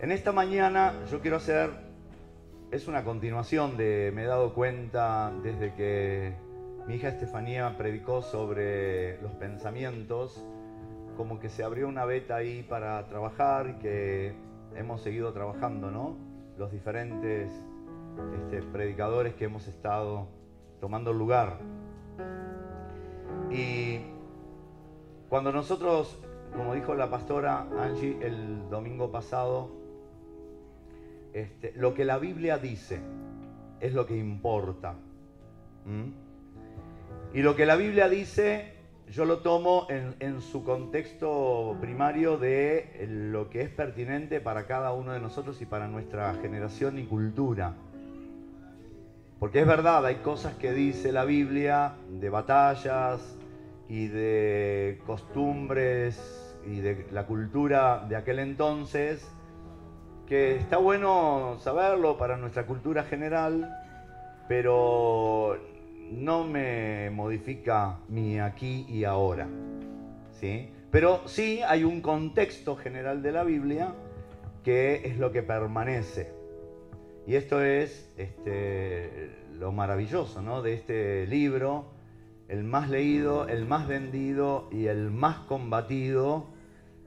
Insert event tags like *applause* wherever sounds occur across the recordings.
En esta mañana yo quiero hacer, es una continuación de, me he dado cuenta desde que mi hija Estefanía predicó sobre los pensamientos, como que se abrió una beta ahí para trabajar y que hemos seguido trabajando, ¿no? Los diferentes este, predicadores que hemos estado tomando lugar. Y cuando nosotros, como dijo la pastora Angie el domingo pasado, este, lo que la Biblia dice es lo que importa. Y lo que la Biblia dice, yo lo tomo en, en, su contexto primario de lo que es pertinente para cada uno de nosotros y para nuestra generación y cultura. Porque es verdad, hay cosas que dice la Biblia de batallas y de costumbres y de la cultura de aquel entonces que está bueno saberlo para nuestra cultura general, pero no me modifica mi aquí y ahora. ¿sí? Pero sí hay un contexto general de la Biblia que es lo que permanece. Y esto es este, lo maravilloso ¿no? de este libro, el más leído, el más vendido y el más combatido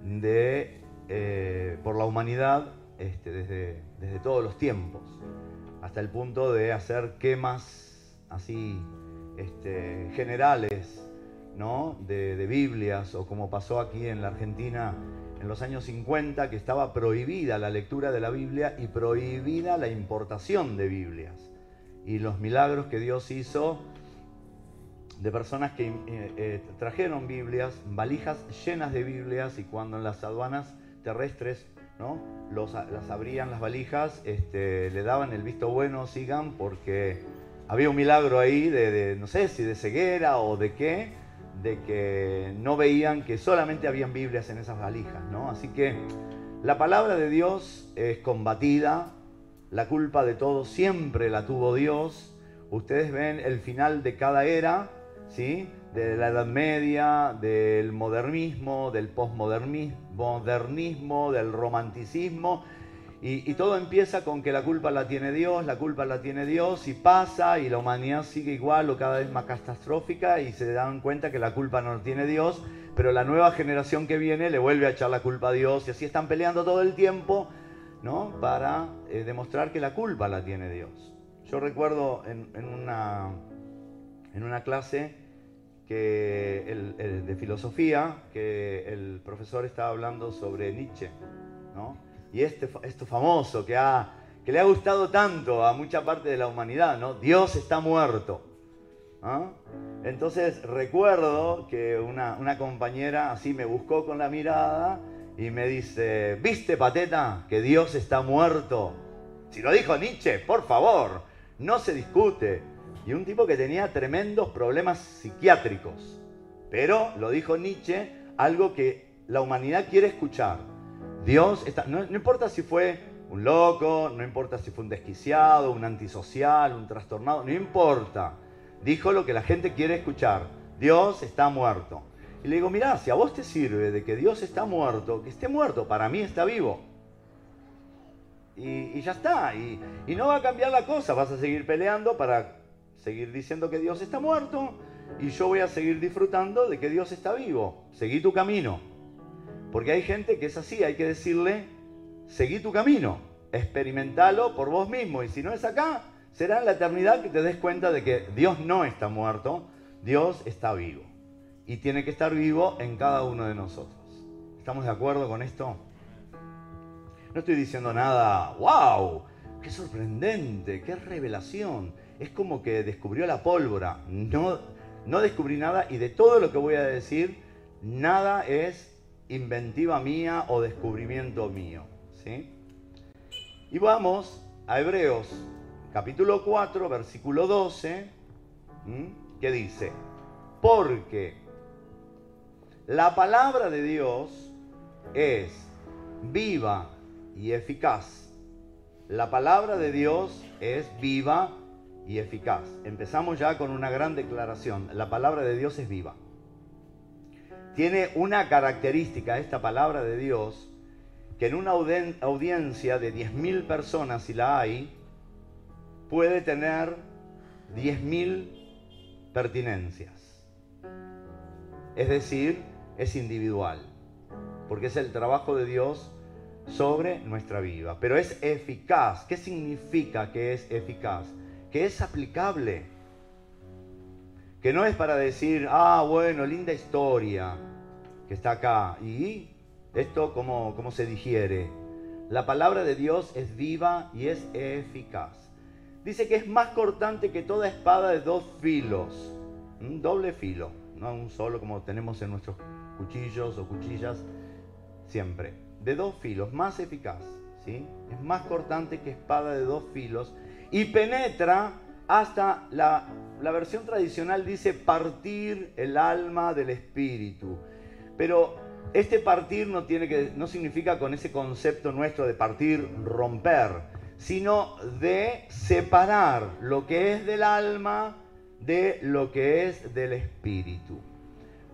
de, eh, por la humanidad este, desde, desde todos los tiempos, hasta el punto de hacer quemas así este, generales ¿no? de, de, Biblias, o como pasó aquí en la Argentina en los años 50, que estaba prohibida la lectura de la Biblia y prohibida la importación de Biblias. Y los milagros que Dios hizo de personas que eh, eh, trajeron Biblias, valijas llenas de Biblias, y cuando en las aduanas terrestres las abrían las valijas, este, le daban el visto bueno, sigan, porque había un milagro ahí de, no sé si de ceguera o de qué, de que no veían que solamente habían Biblias en esas valijas, ¿no? Así que la palabra de Dios es combatida, la culpa de todo siempre la tuvo Dios. Ustedes ven el final de cada era, ¿sí? De la Edad Media, del modernismo, del postmodernismo, del romanticismo. Y, todo empieza con que la culpa la tiene Dios, la culpa la tiene Dios y pasa y la humanidad sigue igual o cada vez más catastrófica y se dan cuenta que la culpa no la tiene Dios, pero la nueva generación que viene le vuelve a echar la culpa a Dios y así están peleando todo el tiempo ¿no? para eh, demostrar que la culpa la tiene Dios. Yo recuerdo en, una, en una clase el, de filosofía, que el profesor estaba hablando sobre Nietzsche, ¿no? Y este, esto famoso que, ha, que le ha gustado tanto a mucha parte de la humanidad, ¿no? Dios está muerto. Entonces recuerdo que una, una compañera así me buscó con la mirada y me dice, ¿viste, pateta, que Dios está muerto? Si lo dijo Nietzsche, por favor, no se discute. Y un tipo que tenía tremendos problemas psiquiátricos. Pero, lo dijo Nietzsche, algo que la humanidad quiere escuchar. Dios está, no, importa si fue un loco, no importa si fue un desquiciado, un antisocial, un trastornado, no importa. Dijo lo que la gente quiere escuchar. Dios está muerto. Y le digo, mirá, si a vos te sirve de que Dios está muerto, que esté muerto, para mí está vivo. Y, ya está. Y, y, no va a cambiar la cosa. Vas a seguir peleando para seguir diciendo que Dios está muerto y yo voy a seguir disfrutando de que Dios está vivo. Seguí tu camino. Porque hay gente que es así, hay que decirle, seguí tu camino, experimentalo por vos mismo y si no es acá, será en la eternidad que te des cuenta de que Dios no está muerto, Dios está vivo. Y tiene que estar vivo en cada uno de nosotros. ¿Estamos de acuerdo con esto? No estoy diciendo nada, wow, qué sorprendente, qué revelación es como que descubrió la pólvora. No, no descubrí nada y de todo lo que voy a decir, nada es inventiva mía o descubrimiento mío. ¿sí? Y vamos a Hebreos capítulo 4, versículo 12, que dice, porque la palabra de Dios es viva y eficaz. La palabra de Dios es viva y eficaz. Empezamos ya con una gran declaración. La palabra de Dios es viva. Tiene una característica esta palabra de Dios que en una audiencia de 10.000 personas, si la hay, puede tener 10.000 pertinencias. Es decir, es individual, porque es el trabajo de Dios sobre nuestra vida. Pero es eficaz. ¿Qué significa que es eficaz? Que es aplicable. Que no es para decir, ah, bueno, linda historia que está acá. ¿Y esto cómo, cómo se digiere? La palabra de Dios es viva y es eficaz. Dice que es más cortante que toda espada de dos filos. Un doble filo, no un solo como tenemos en nuestros cuchillos o cuchillas siempre de dos filos, más eficaz, ¿sí? Es más cortante que espada de dos filos y penetra hasta la, la versión tradicional dice partir el alma del espíritu. Pero este partir no, tiene que, no significa con ese concepto nuestro de partir, romper, sino de separar lo que es del alma de lo que es del espíritu.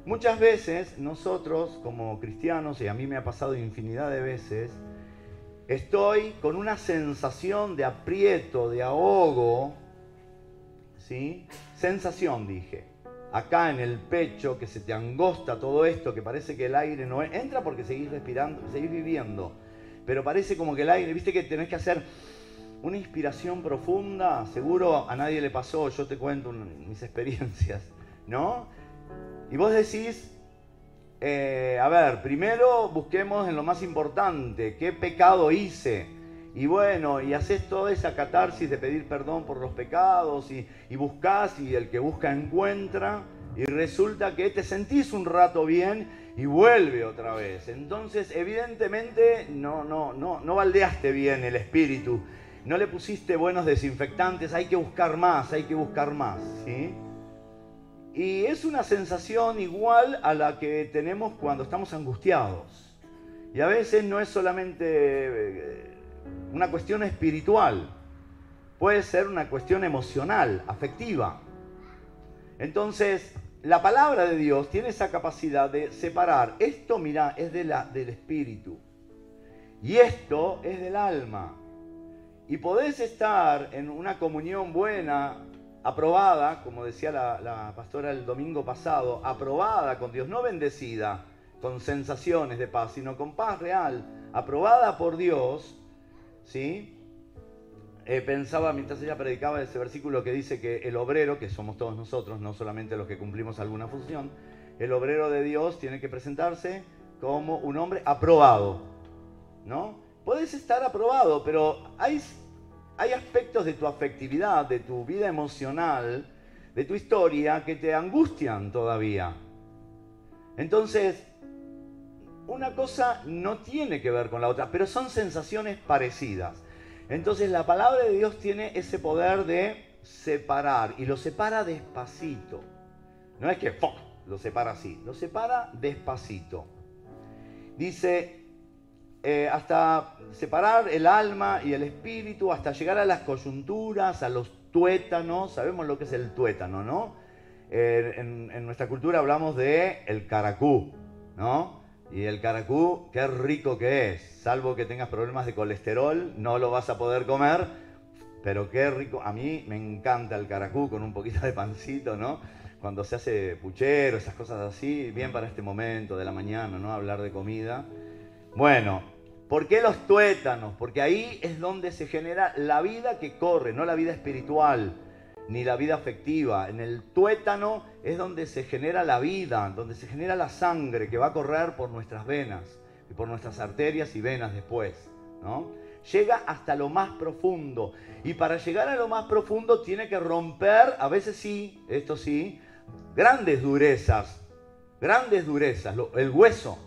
Muchas veces nosotros como cristianos, y a mí me ha pasado infinidad de veces, estoy con una sensación de aprieto, de ahogo, ¿sí? Sensación, dije. Acá en el pecho, que se te angosta todo esto, que parece que el aire no entra porque seguís respirando, seguís viviendo. Pero parece como que el aire, viste que tenés que hacer una inspiración profunda, seguro a nadie le pasó, yo te cuento mis *laughs* experiencias, ¿no? Y vos decís, eh, a ver, primero busquemos en lo más importante, ¿qué pecado hice? Y bueno, y haces toda esa catarsis de pedir perdón por los pecados y, buscas y el que busca encuentra y resulta que te sentís un rato bien y vuelve otra vez. Entonces, evidentemente no, no, no, no baldeaste bien el espíritu, no le pusiste buenos desinfectantes, hay que buscar más, hay que buscar más, ¿sí? Y es una sensación igual a la que tenemos cuando estamos angustiados. Y a veces no es solamente eh, una cuestión espiritual, puede ser una cuestión emocional, afectiva. Entonces, la palabra de Dios tiene esa capacidad de separar, esto, mira, es de la, del espíritu y esto es del alma. Y podés estar en una comunión buena aprobada, como decía la, pastora el domingo pasado, aprobada con Dios, no bendecida con sensaciones de paz, sino con paz real, aprobada por Dios, ¿sí? Eh, pensaba mientras ella predicaba ese versículo que dice que el obrero, que somos todos nosotros, no solamente los que cumplimos alguna función, el obrero de Dios tiene que presentarse como un hombre aprobado, ¿no? Puedes estar aprobado, pero hay hay aspectos de tu afectividad, de tu vida emocional, de tu historia que te angustian todavía. Entonces, una cosa no tiene que ver con la otra, pero son sensaciones parecidas. Entonces la palabra de Dios tiene ese poder de separar y lo separa despacito. No es que lo separa así, lo separa despacito. Dice, eh, hasta separar el alma y el espíritu, hasta llegar a las coyunturas, a los tuétanos. Sabemos lo que es el tuétano, ¿no? Eh, en, nuestra cultura hablamos de el caracú, ¿no? Y el caracú, qué rico que es. Salvo que tengas problemas de colesterol, no lo vas a poder comer. Pero qué rico. A mí me encanta el caracú con un poquito de pancito, ¿no? Cuando se hace puchero, esas cosas así, bien para este momento de la mañana, ¿no? Hablar de comida. Bueno, ¿Por qué los tuétanos? Porque ahí es donde se genera la vida que corre, no la vida espiritual ni la vida afectiva. En el tuétano es donde se genera la vida, donde se genera la sangre que va a correr por nuestras venas y por nuestras arterias y venas después. ¿no? Llega hasta lo más profundo. Y para llegar a lo más profundo tiene que romper, a veces sí, esto sí, grandes durezas, grandes durezas, el hueso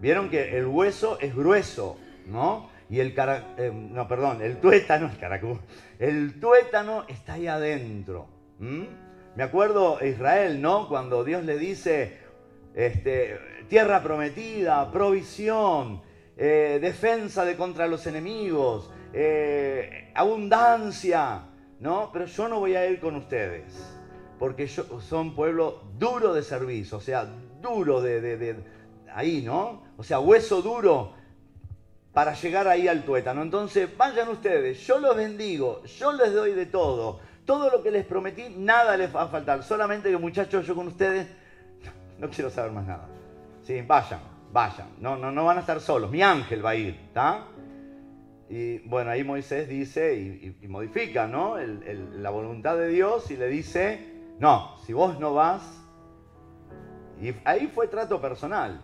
Vieron que el hueso es grueso, ¿no? Y el cara, eh, no, perdón, el tuétano, el caracú, el tuétano está ahí adentro. Me acuerdo Israel, ¿no? Cuando Dios le dice, este, tierra prometida, provisión, eh, defensa de contra los enemigos, eh, abundancia, ¿no? Pero yo no voy a ir con ustedes, porque yo, son pueblo duro de servicio, o sea, duro de, de ahí, ¿no? O sea, hueso duro. para llegar ahí al tuétano. Entonces, vayan ustedes, yo los bendigo, yo les doy de todo. Todo lo que les prometí, nada les va a faltar. Solamente que muchachos, yo con ustedes no quiero saber más nada. Sí, vayan, vayan. No, no, no van a estar solos. Mi ángel va a ir, ¿está? Y bueno, ahí Moisés dice y, modifica, ¿no? la voluntad de Dios y le dice, no, si vos no vas, y ahí fue trato personal.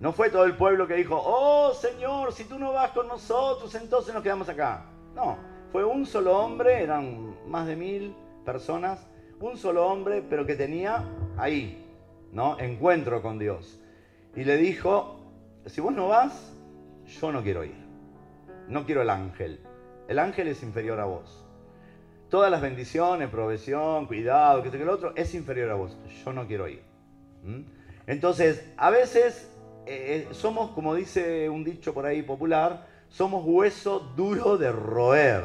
No fue todo el pueblo que dijo, oh Señor, si tú no vas con nosotros, entonces nos quedamos acá. No, fue un solo hombre, eran más de mil personas, un solo hombre, pero que tenía ahí, ¿no? Encuentro con Dios. Y le dijo, si vos no vas, yo no quiero ir. No quiero el ángel. El ángel es inferior a vos. Todas las bendiciones, provisión, cuidado, que sé que el otro, es inferior a vos. Yo no quiero ir. Entonces, a veces eh, somos, como dice un dicho por ahí popular, somos hueso duro de roer.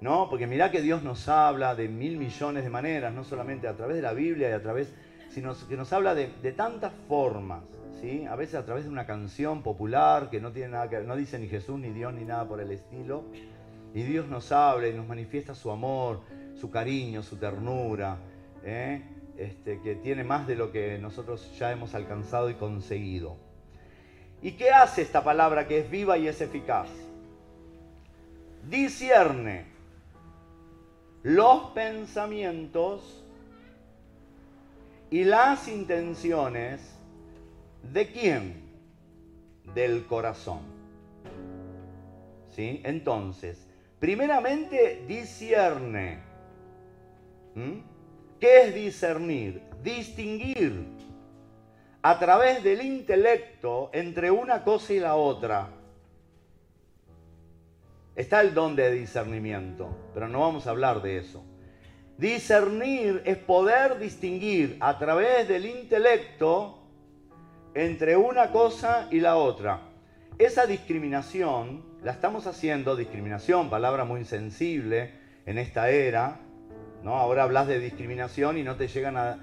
¿No? Porque mirá que Dios nos habla de mil millones de maneras, no solamente a través de la Biblia y a través, sino que nos habla de, tantas formas, ¿sí? A veces a través de una canción popular que no tiene nada que no dice ni Jesús ni Dios ni nada por el estilo. Y Dios nos habla y nos manifiesta su amor, su cariño, su ternura. ¿eh? Este, que tiene más de lo que nosotros ya hemos alcanzado y conseguido. ¿Y qué hace esta palabra que es viva y es eficaz? Discierne los pensamientos y las intenciones de quién? Del corazón. ¿Sí? Entonces, primeramente discierne. ¿Mm? ¿Qué es discernir? Distinguir a través del intelecto entre una cosa y la otra. Está el don de discernimiento, pero no vamos a hablar de eso. Discernir es poder distinguir a través del intelecto entre una cosa y la otra. Esa discriminación la estamos haciendo, discriminación, palabra muy sensible en esta era, Ahora hablas de discriminación y no te llegan a,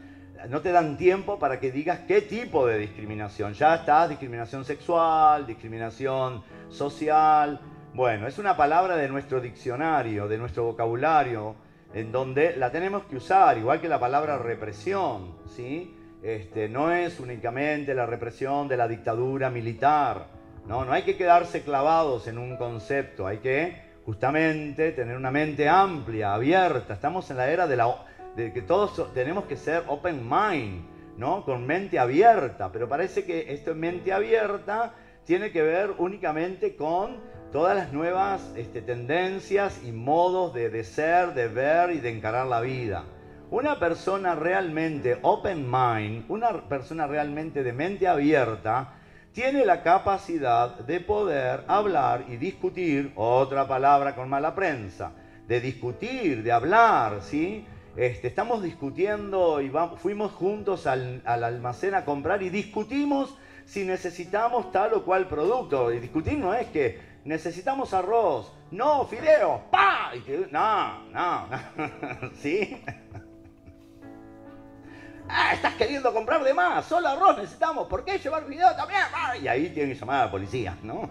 no te dan tiempo para que digas qué tipo de discriminación. Ya está discriminación sexual, discriminación social. Bueno, es una palabra de nuestro diccionario, de nuestro vocabulario, en donde la tenemos que usar, igual que la palabra represión, ¿sí? Este, no es únicamente la represión de la dictadura militar, ¿no? No hay que quedarse clavados en un concepto, hay que justamente tener una mente amplia, abierta. Estamos en la era de, la, de que todos tenemos que ser open mind, ¿no? Con mente abierta. Pero parece que esto en mente abierta tiene que ver únicamente con todas las nuevas este, tendencias y modos de, de ser, de ver y de encarar la vida. Una persona realmente open mind, una persona realmente de mente abierta, tiene la capacidad de poder hablar y discutir, otra palabra con mala prensa, de discutir, de hablar, ¿sí? Este, estamos discutiendo y fuimos juntos al, almacén a comprar y discutimos si necesitamos tal o cual producto. Y discutir no es que necesitamos arroz, no, fideo, pa, no, no. *laughs* ¿sí? *laughs* Ah, estás queriendo comprar de más, solo arroz necesitamos, ¿por qué llevar video también? Y ahí tienen que llamar a la policía, ¿no?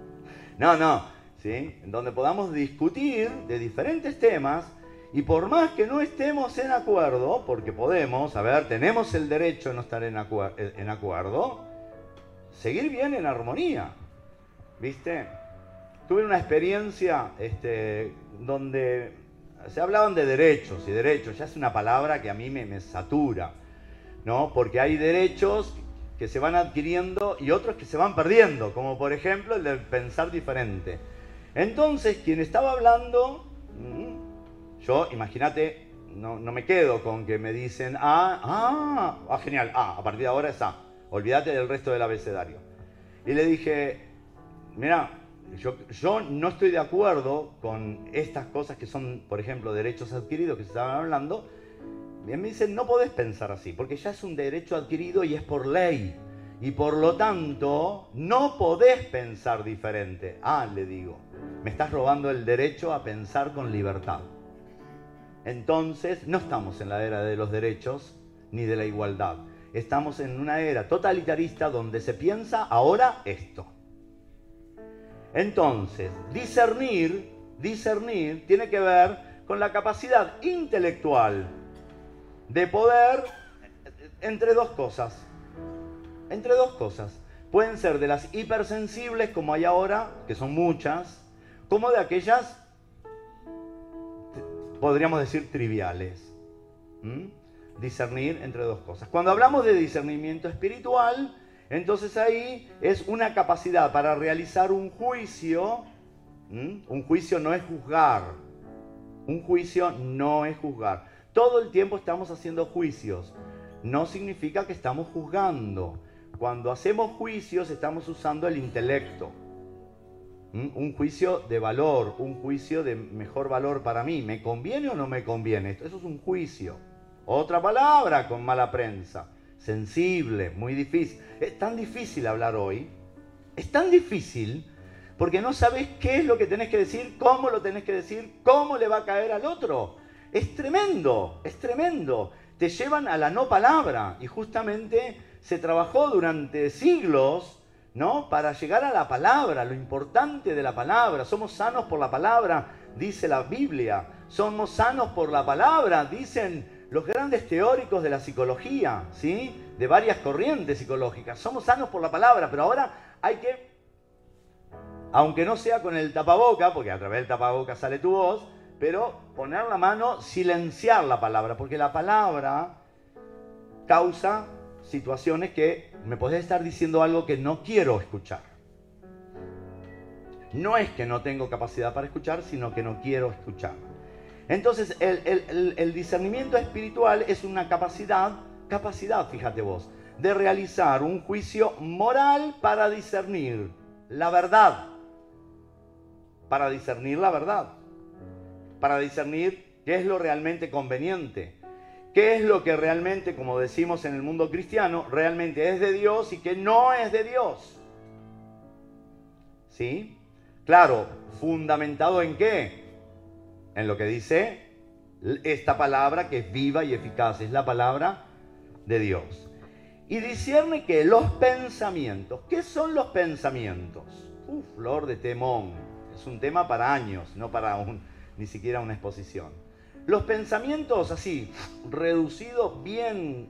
*laughs* no, no, ¿sí? Donde podamos discutir de diferentes temas y por más que no estemos en acuerdo, porque podemos, a ver, tenemos el derecho de no estar en, en acuerdo, seguir bien en armonía, ¿viste? Tuve una experiencia este, donde se hablaban de derechos y derechos, ya es una palabra que a mí me, satura, ¿no? Porque hay derechos que se van adquiriendo y otros que se van perdiendo, como por ejemplo el de pensar diferente. Entonces, quien estaba hablando, mm, yo, imagínate, no, me quedo con que me dicen, ah, ah, ah, genial, ah, a partir de ahora es A, olvídate del resto del abecedario. Y le dije, mira, yo, no estoy de acuerdo con estas cosas que son, por ejemplo, derechos adquiridos que se estaban hablando. Y me dicen, no podés pensar así, porque ya es un derecho adquirido y es por ley. Y por lo tanto, no podés pensar diferente. Ah, le digo, me estás robando el derecho a pensar con libertad. Entonces, no estamos en la era de los derechos ni de la igualdad. Estamos en una era totalitarista donde se piensa ahora esto Entonces, discernir, discernir tiene que ver con la capacidad intelectual de poder entre dos cosas. Entre dos cosas. Pueden ser de las hipersensibles como hay ahora, que son muchas, como de aquellas, podríamos decir, triviales. Discernir entre dos cosas. Cuando hablamos de discernimiento espiritual, entonces ahí es una capacidad para realizar un juicio. Un juicio no es juzgar. Un juicio no es juzgar. Todo el tiempo estamos haciendo juicios. No significa que estamos juzgando. Cuando hacemos juicios estamos usando el intelecto. Un juicio de valor, un juicio de mejor valor para mí. ¿Me conviene o no me conviene? Eso es un juicio. Otra palabra con mala prensa. Sensible, muy difícil. Es tan difícil hablar hoy. Es tan difícil porque no sabes qué es lo que tenés que decir, cómo lo tenés que decir, cómo le va a caer al otro. Es tremendo, es tremendo. Te llevan a la no palabra y justamente se trabajó durante siglos ¿no? Para llegar a la palabra, lo importante de la palabra. Somos sanos por la palabra, dice la Biblia. Somos sanos por la palabra, dicen los grandes teóricos de la psicología, ¿sí? De varias corrientes psicológicas. Somos sanos por la palabra, pero ahora hay que, aunque no sea con el tapaboca, porque a través del tapaboca sale tu voz, pero poner la mano, silenciar la palabra, porque la palabra causa situaciones que me podés estar diciendo algo que no quiero escuchar. No es que no tengo capacidad para escuchar, sino que no quiero escuchar. Entonces, el, discernimiento espiritual es una capacidad, capacidad, fíjate vos, de realizar un juicio moral para discernir la verdad. Para discernir la verdad. Para discernir qué es lo realmente conveniente. Qué es lo que realmente, como decimos en el mundo cristiano, realmente es de Dios y que no es de Dios. ¿Sí? Claro, fundamentado en qué? en lo que dice esta palabra que es viva y eficaz, es la palabra de Dios. Y discierne que los pensamientos, ¿qué son los pensamientos? Uf, flor de temón, es un tema para años, no para un, ni siquiera una exposición. Los pensamientos así, reducidos bien,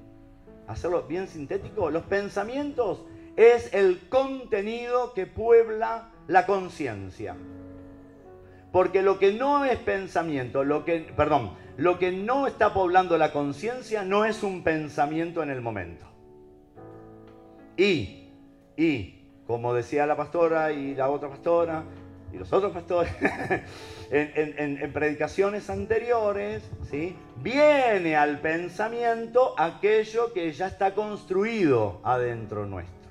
hacerlo bien sintético, los pensamientos es el contenido que puebla la conciencia. Porque lo que no es pensamiento, lo que, perdón, lo que no está poblando la conciencia no es un pensamiento en el momento. Y, y, como decía la pastora y la otra pastora y los otros pastores *laughs* en, predicaciones anteriores, ¿sí? viene al pensamiento aquello que ya está construido adentro nuestro.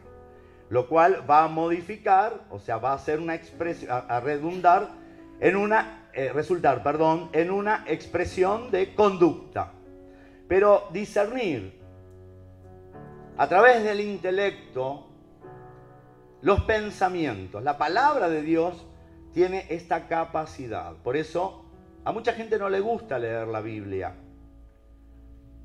Lo cual va a modificar, o sea, va a hacer una expresión, a redundar en una, eh, resultar, perdón, en una expresión de conducta. Pero discernir a través del intelecto los pensamientos, la palabra de Dios tiene esta capacidad. Por eso a mucha gente no le gusta leer la Biblia,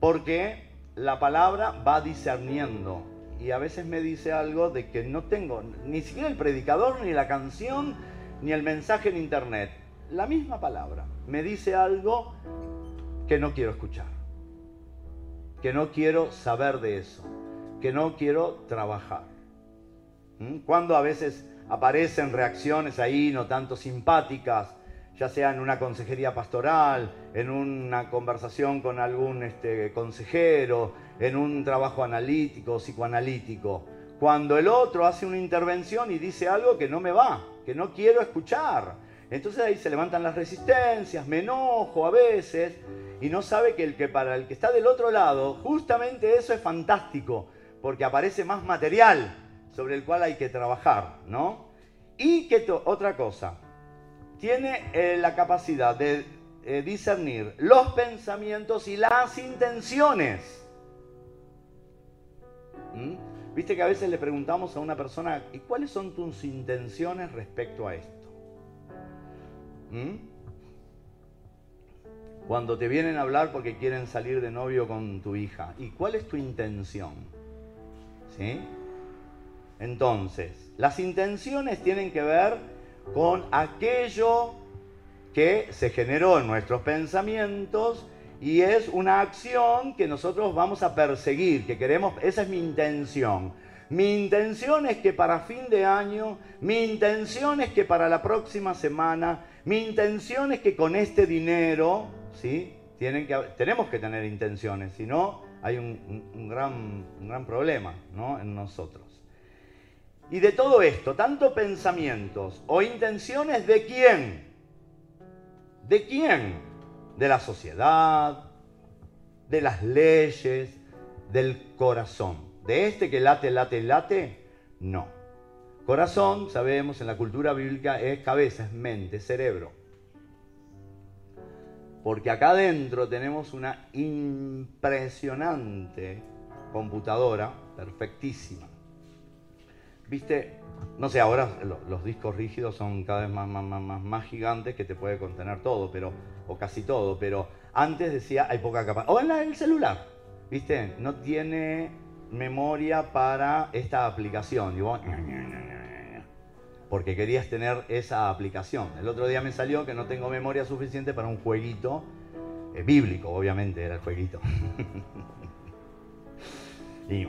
porque la palabra va discerniendo. Y a veces me dice algo de que no tengo ni siquiera el predicador ni la canción ni el mensaje en internet. La misma palabra me dice algo que no quiero escuchar, que no quiero saber de eso, que no quiero trabajar. ¿Mm? Cuando a veces aparecen reacciones ahí no tanto simpáticas, ya sea en una consejería pastoral, en una conversación con algún este, consejero, en un trabajo analítico, psicoanalítico, cuando el otro hace una intervención y dice algo que no me va, que no quiero escuchar. Entonces ahí se levantan las resistencias, me enojo a veces y no sabe que el que para el que está del otro lado, justamente eso es fantástico, porque aparece más material sobre el cual hay que trabajar, ¿no? Y que otra cosa, tiene eh, la capacidad de eh, discernir los pensamientos y las intenciones. ¿Mm? Viste que a veces le preguntamos a una persona, ¿y cuáles son tus intenciones respecto a esto? ¿Mm? Cuando te vienen a hablar porque quieren salir de novio con tu hija, ¿y cuál es tu intención? ¿Sí? Entonces, las intenciones tienen que ver con aquello que se generó en nuestros pensamientos y es una acción que nosotros vamos a perseguir, que queremos, esa es mi intención. Mi intención es que para fin de año, mi intención es que para la próxima semana, mi intención es que con este dinero, ¿sí? Tienen que, tenemos que tener intenciones, si no hay un, gran, un gran problema ¿no? en nosotros. Y de todo esto, tanto pensamientos o intenciones de quién? ¿De quién? De la sociedad, de las leyes, del corazón. ¿De este que late, late, late? No. Corazón, sabemos, en la cultura bíblica es cabeza, es mente, cerebro. Porque acá adentro tenemos una impresionante computadora, perfectísima. Viste, no sé, ahora los discos rígidos son cada vez más, más, más, más gigantes que te puede contener todo, pero, o casi todo, pero antes decía hay poca capacidad. O en el celular, viste, no tiene memoria para esta aplicación. porque querías tener esa aplicación. El otro día me salió que no tengo memoria suficiente para un jueguito eh, bíblico, obviamente era el jueguito. *laughs* y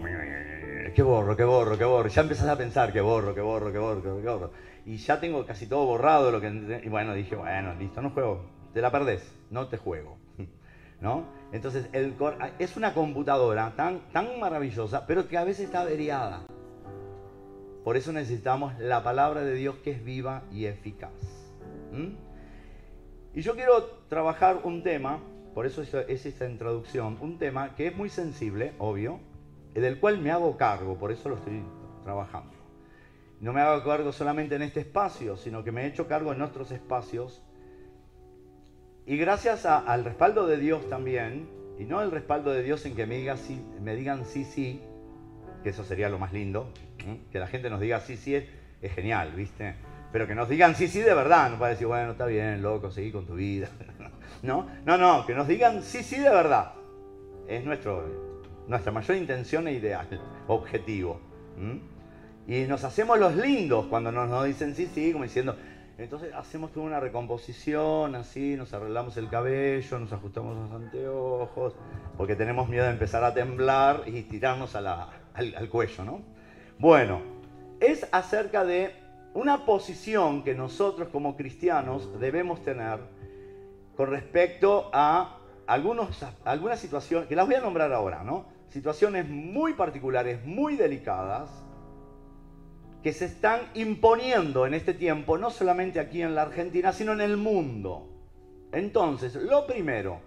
qué borro, qué borro, qué borro. Ya empezás a pensar que borro, que borro, que borro, que borro. Y ya tengo casi todo borrado lo que y bueno, dije, bueno, listo, no juego. Te la perdés, no te juego. *laughs* ¿No? Entonces, el, es una computadora tan, tan maravillosa, pero que a veces está averiada. Por eso necesitamos la palabra de Dios que es viva y eficaz. Y yo quiero trabajar un tema, por eso es esta introducción, un tema que es muy sensible, obvio, del cual me hago cargo, por eso lo estoy trabajando. No me hago cargo solamente en este espacio, sino que me he hecho cargo en otros espacios y gracias al respaldo de Dios también, y no el respaldo de Dios en que me, diga, sí, me digan sí, sí, que eso sería lo más lindo, que la gente nos diga sí, sí, es, genial, ¿viste? Pero que nos digan sí, sí de verdad, no para decir, bueno, está bien, loco, seguí con tu vida. *laughs* no, no, no, que nos digan sí, sí de verdad. Es nuestro, nuestra mayor intención e ideal, objetivo. Y nos hacemos los lindos cuando nos, dicen sí, sí, como diciendo, entonces hacemos toda una recomposición, así, nos arreglamos el cabello, nos ajustamos los anteojos, porque tenemos miedo de empezar a temblar y tirarnos al, al cuello, ¿no? Bueno, es acerca de una posición que nosotros como cristianos debemos tener con respecto a algunos, algunas situaciones, que las voy a nombrar ahora, ¿no? Situaciones muy particulares, muy delicadas, que se están imponiendo en este tiempo, no solamente aquí en la Argentina, sino en el mundo. Entonces, lo primero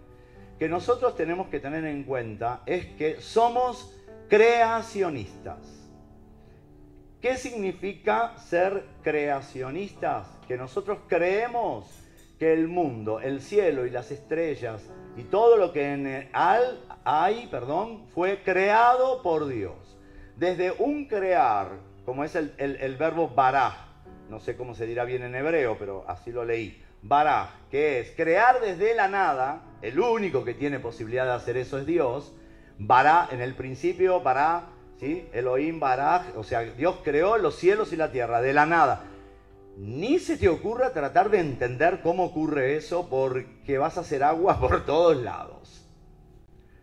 que nosotros tenemos que tener en cuenta es que somos creacionistas. ¿Qué significa ser creacionistas? Que nosotros creemos que el mundo, el cielo y las estrellas y todo lo que en el hay, perdón, fue creado por Dios. Desde un crear como es el, verbo baraj, no sé cómo se dirá bien en hebreo, pero así lo leí, baraj, que es crear desde la nada, el único que tiene posibilidad de hacer eso es Dios, bará, en el principio, bará, ¿sí? Elohim baraj, o sea, Dios creó los cielos y la tierra, de la nada. Ni se te ocurra tratar de entender cómo ocurre eso porque vas a hacer agua *laughs* por todos lados.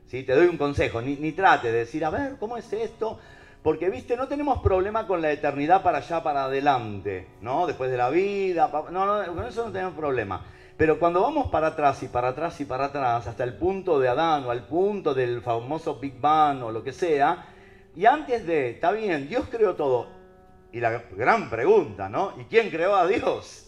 ¿Sí? Te doy un consejo, ni, trate de decir, a ver, ¿cómo es esto? Porque, viste, no tenemos problema con la eternidad para allá, para adelante, ¿no? Después de la vida, no, no, con eso no tenemos problema. Pero cuando vamos para atrás y para atrás y para atrás, hasta el punto de Adán o al punto del famoso Big Bang o lo que sea, y antes de, está bien, Dios creó todo. Y la gran pregunta, ¿no? ¿Y quién creó a Dios?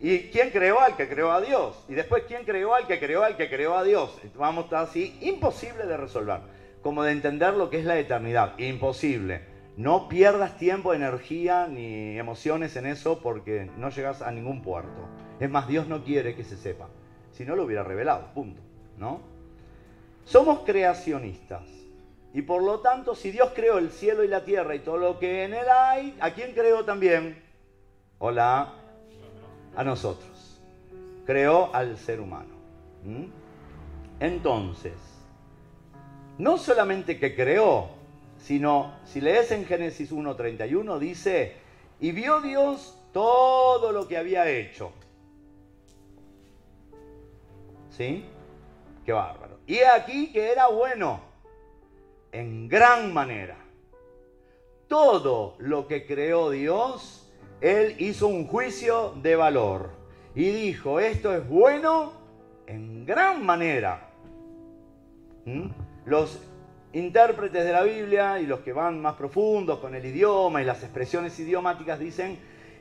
¿Y quién creó al que creó a Dios? Y después, ¿quién creó al que creó al que creó a Dios? Vamos a estar así, imposible de resolver como de entender lo que es la eternidad. Imposible. No pierdas tiempo, energía ni emociones en eso porque no llegas a ningún puerto. Es más, Dios no quiere que se sepa. Si no lo hubiera revelado, punto. ¿No? Somos creacionistas. Y por lo tanto, si Dios creó el cielo y la tierra y todo lo que en él hay, ¿a quién creó también? Hola, a nosotros. Creó al ser humano. ¿Mm? Entonces, no solamente que creó, sino si lees en Génesis 1.31 dice, y vio Dios todo lo que había hecho. ¿Sí? Qué bárbaro. Y aquí que era bueno, en gran manera. Todo lo que creó Dios, Él hizo un juicio de valor. Y dijo, esto es bueno en gran manera. ¿Mm? Los intérpretes de la Biblia y los que van más profundos con el idioma y las expresiones idiomáticas dicen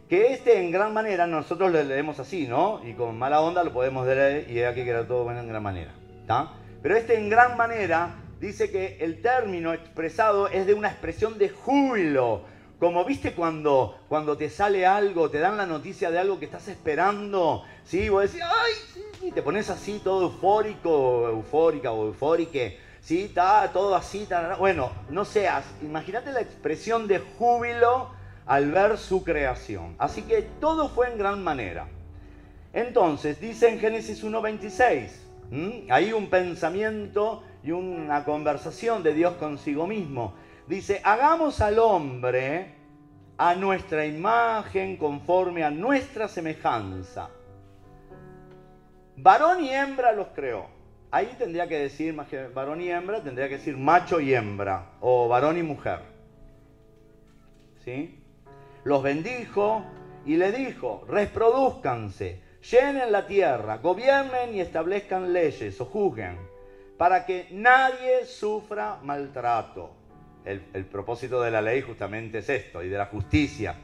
que este en gran manera, nosotros lo leemos así, ¿no? Y con mala onda lo podemos leer y aquí que era todo bueno en gran manera. ¿está? Pero este en gran manera dice que el término expresado es de una expresión de júbilo. Como viste cuando, cuando te sale algo, te dan la noticia de algo que estás esperando, ¿sí? Vos decís, ¡ay! Te pones así todo eufórico, eufórica o eufórique, ¿sí? Está todo así, bueno, no seas, imagínate la expresión de júbilo al ver su creación. Así que todo fue en gran manera. Entonces, dice en Génesis 1.26, hay un pensamiento y una conversación de Dios consigo mismo. Dice, hagamos al hombre a nuestra imagen, conforme a nuestra semejanza. Varón y hembra los creó. Ahí tendría que decir, más que varón y hembra, tendría que decir macho y hembra, o varón y mujer. ¿Sí? los bendijo y le dijo, reproduzcanse, llenen la tierra, gobiernen y establezcan leyes o juzguen, para que nadie sufra maltrato. El, propósito de la ley justamente es esto, y de la justicia,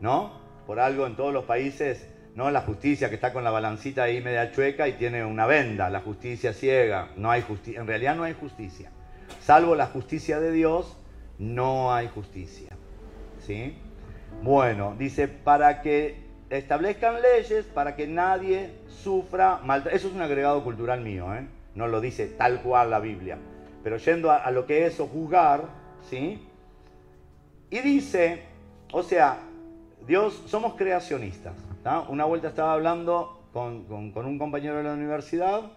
¿no? Por algo en todos los países, ¿no? La justicia que está con la balancita ahí media chueca y tiene una venda, la justicia ciega, no hay justicia, en realidad no hay justicia. Salvo la justicia de Dios, no hay justicia. ¿Sí? Bueno, dice, para que establezcan leyes, para que nadie sufra maltrato. Eso es un agregado cultural mío, ¿eh? no lo dice tal cual la Biblia. Pero yendo a, lo que es o juzgar, ¿sí? Y dice, o sea, Dios, somos creacionistas. Una vuelta estaba hablando con, un compañero de la universidad,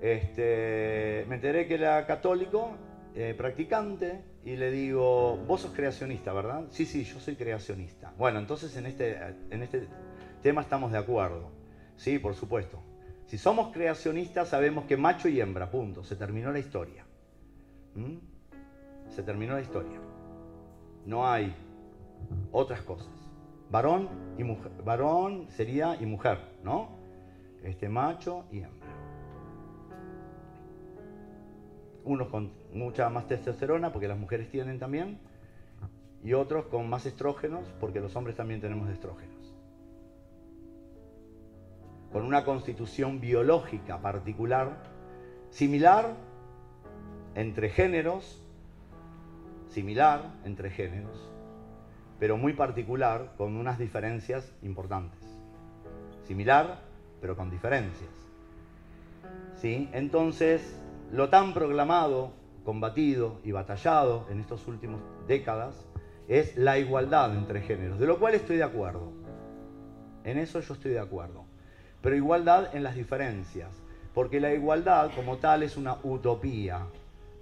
este, me enteré que era católico, eh, practicante, y le digo, vos sos creacionista, ¿verdad? Sí, sí, yo soy creacionista. Bueno, entonces en este, en este tema estamos de acuerdo. Sí, por supuesto. Si somos creacionistas sabemos que macho y hembra, punto, se terminó la historia. ¿Mm? Se terminó la historia. No hay otras cosas. Varón y mujer, varón sería y mujer, ¿no? Este macho y hembra. unos con mucha más testosterona, porque las mujeres tienen también, y otros con más estrógenos, porque los hombres también tenemos estrógenos. Con una constitución biológica particular, similar entre géneros, similar entre géneros, pero muy particular, con unas diferencias importantes. Similar, pero con diferencias. ¿Sí? Entonces, lo tan proclamado, combatido y batallado en estas últimas décadas es la igualdad entre géneros, de lo cual estoy de acuerdo. En eso yo estoy de acuerdo. Pero igualdad en las diferencias, porque la igualdad como tal es una utopía.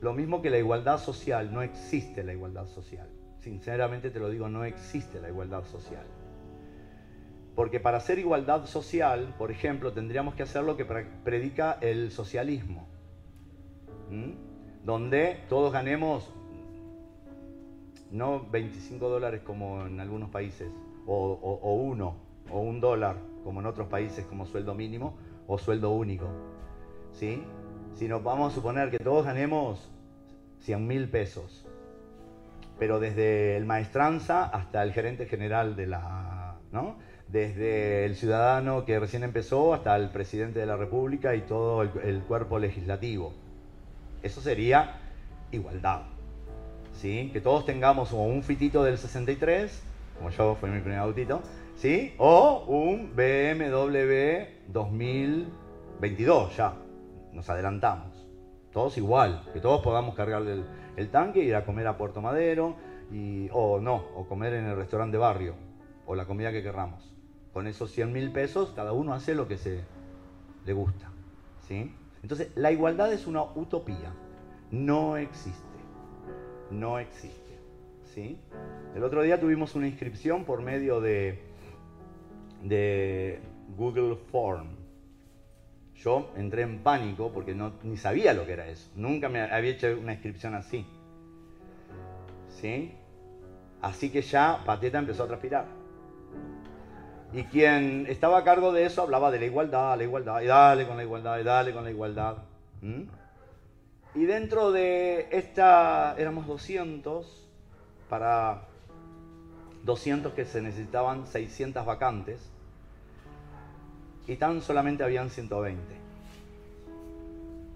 Lo mismo que la igualdad social, no existe la igualdad social. Sinceramente te lo digo, no existe la igualdad social. Porque para hacer igualdad social, por ejemplo, tendríamos que hacer lo que predica el socialismo donde todos ganemos no 25 dólares como en algunos países, o, uno, o un dólar como en otros países como sueldo mínimo o sueldo único. ¿sí? Sino vamos a suponer que todos ganemos 100 mil pesos, pero desde el maestranza hasta el gerente general de la... ¿no? Desde el ciudadano que recién empezó hasta el presidente de la República y todo el cuerpo legislativo. Eso sería igualdad. ¿sí? Que todos tengamos un fitito del 63, como yo fue mi primer autito, ¿sí? o un BMW 2022 ya. Nos adelantamos. Todos igual, que todos podamos cargar el, tanque y ir a comer a Puerto Madero, y, o no, o comer en el restaurante de barrio, o la comida que querramos. Con esos 100 mil pesos, cada uno hace lo que se le gusta. ¿sí? Entonces, la igualdad es una utopía. No existe. No existe. ¿sí? El otro día tuvimos una inscripción por medio de, de Google Form. Yo entré en pánico porque no, ni sabía lo que era eso. Nunca me había hecho una inscripción así. ¿Sí? Así que ya Pateta empezó a transpirar. Y quien estaba a cargo de eso hablaba de la igualdad, la igualdad, y dale con la igualdad, y dale con la igualdad. Y dentro de esta, éramos 200 para 200 que se necesitaban 600 vacantes y tan solamente habían 120.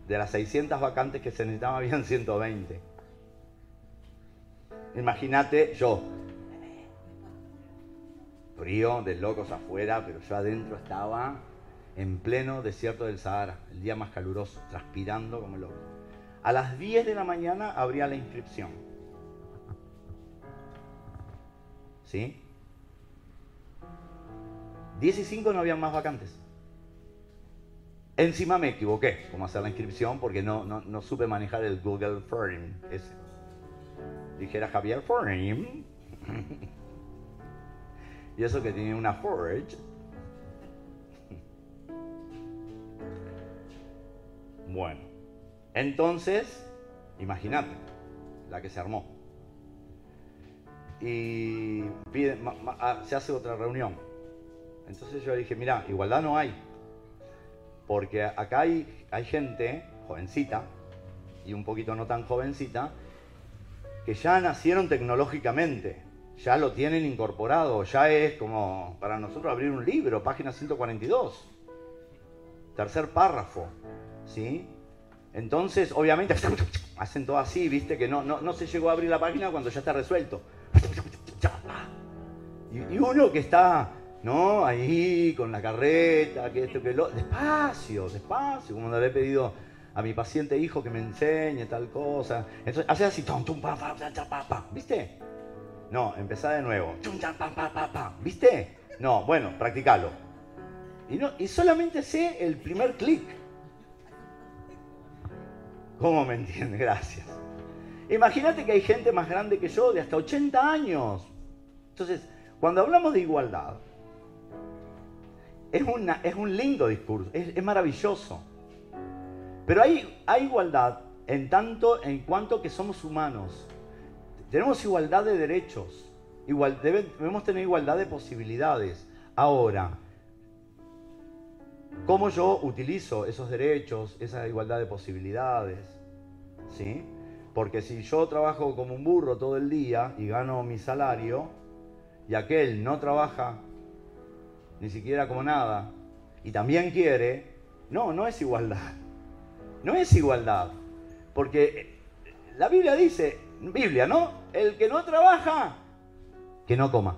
De las 600 vacantes que se necesitaban habían 120. Imagínate yo, frío, de locos afuera, pero yo adentro estaba en pleno desierto del Sahara, el día más caluroso, transpirando como loco. A las 10 de la mañana abría la inscripción. ¿Sí? 10 y 5 no habían más vacantes. Encima me equivoqué cómo hacer la inscripción porque no, no, supe manejar el Google Form ese. Dijera Javier Form. *laughs* y eso que tenía una Forge. *laughs* bueno, entonces, imagínate la que se armó. Y pide, ah, se hace otra reunión. Entonces yo dije, mira, igualdad no hay. Porque acá hay, hay gente, jovencita, y un poquito no tan jovencita, que ya nacieron tecnológicamente, ya lo tienen incorporado, ya es como para nosotros abrir un libro, página 142, tercer párrafo, ¿sí? Entonces, obviamente, *laughs* hacen todo así, viste, que no, no, se llegó a abrir la página cuando ya está resuelto. *laughs* y uno que está ¿no? Ahí con la carreta, que esto, que lo. Despacio, despacio, como le he pedido a mi paciente hijo que me enseñe tal cosa. Entonces, hace así, tum, tum, pa, pa, pa, pa, ¿viste? No, empezá de nuevo. ¿Viste? No, bueno, practicalo. Y, no, y solamente sé el primer clic. ¿Cómo me entiende? Gracias. Imagínate que hay gente más grande que yo, de hasta 80 años. Entonces, cuando hablamos de igualdad, es, es un lindo discurso, es, maravilloso. Pero hay, hay igualdad en tanto en cuanto que somos humanos. Tenemos igualdad de derechos, igual, debemos tener igualdad de posibilidades. Ahora, ¿cómo yo utilizo esos derechos, esa igualdad de posibilidades? ¿Sí? Porque si yo trabajo como un burro todo el día y gano mi salario, y aquel no trabaja ni siquiera como nada, y también quiere, no, no es igualdad. No es igualdad. Porque la Biblia dice, Biblia, ¿no? El que no trabaja, que no coma.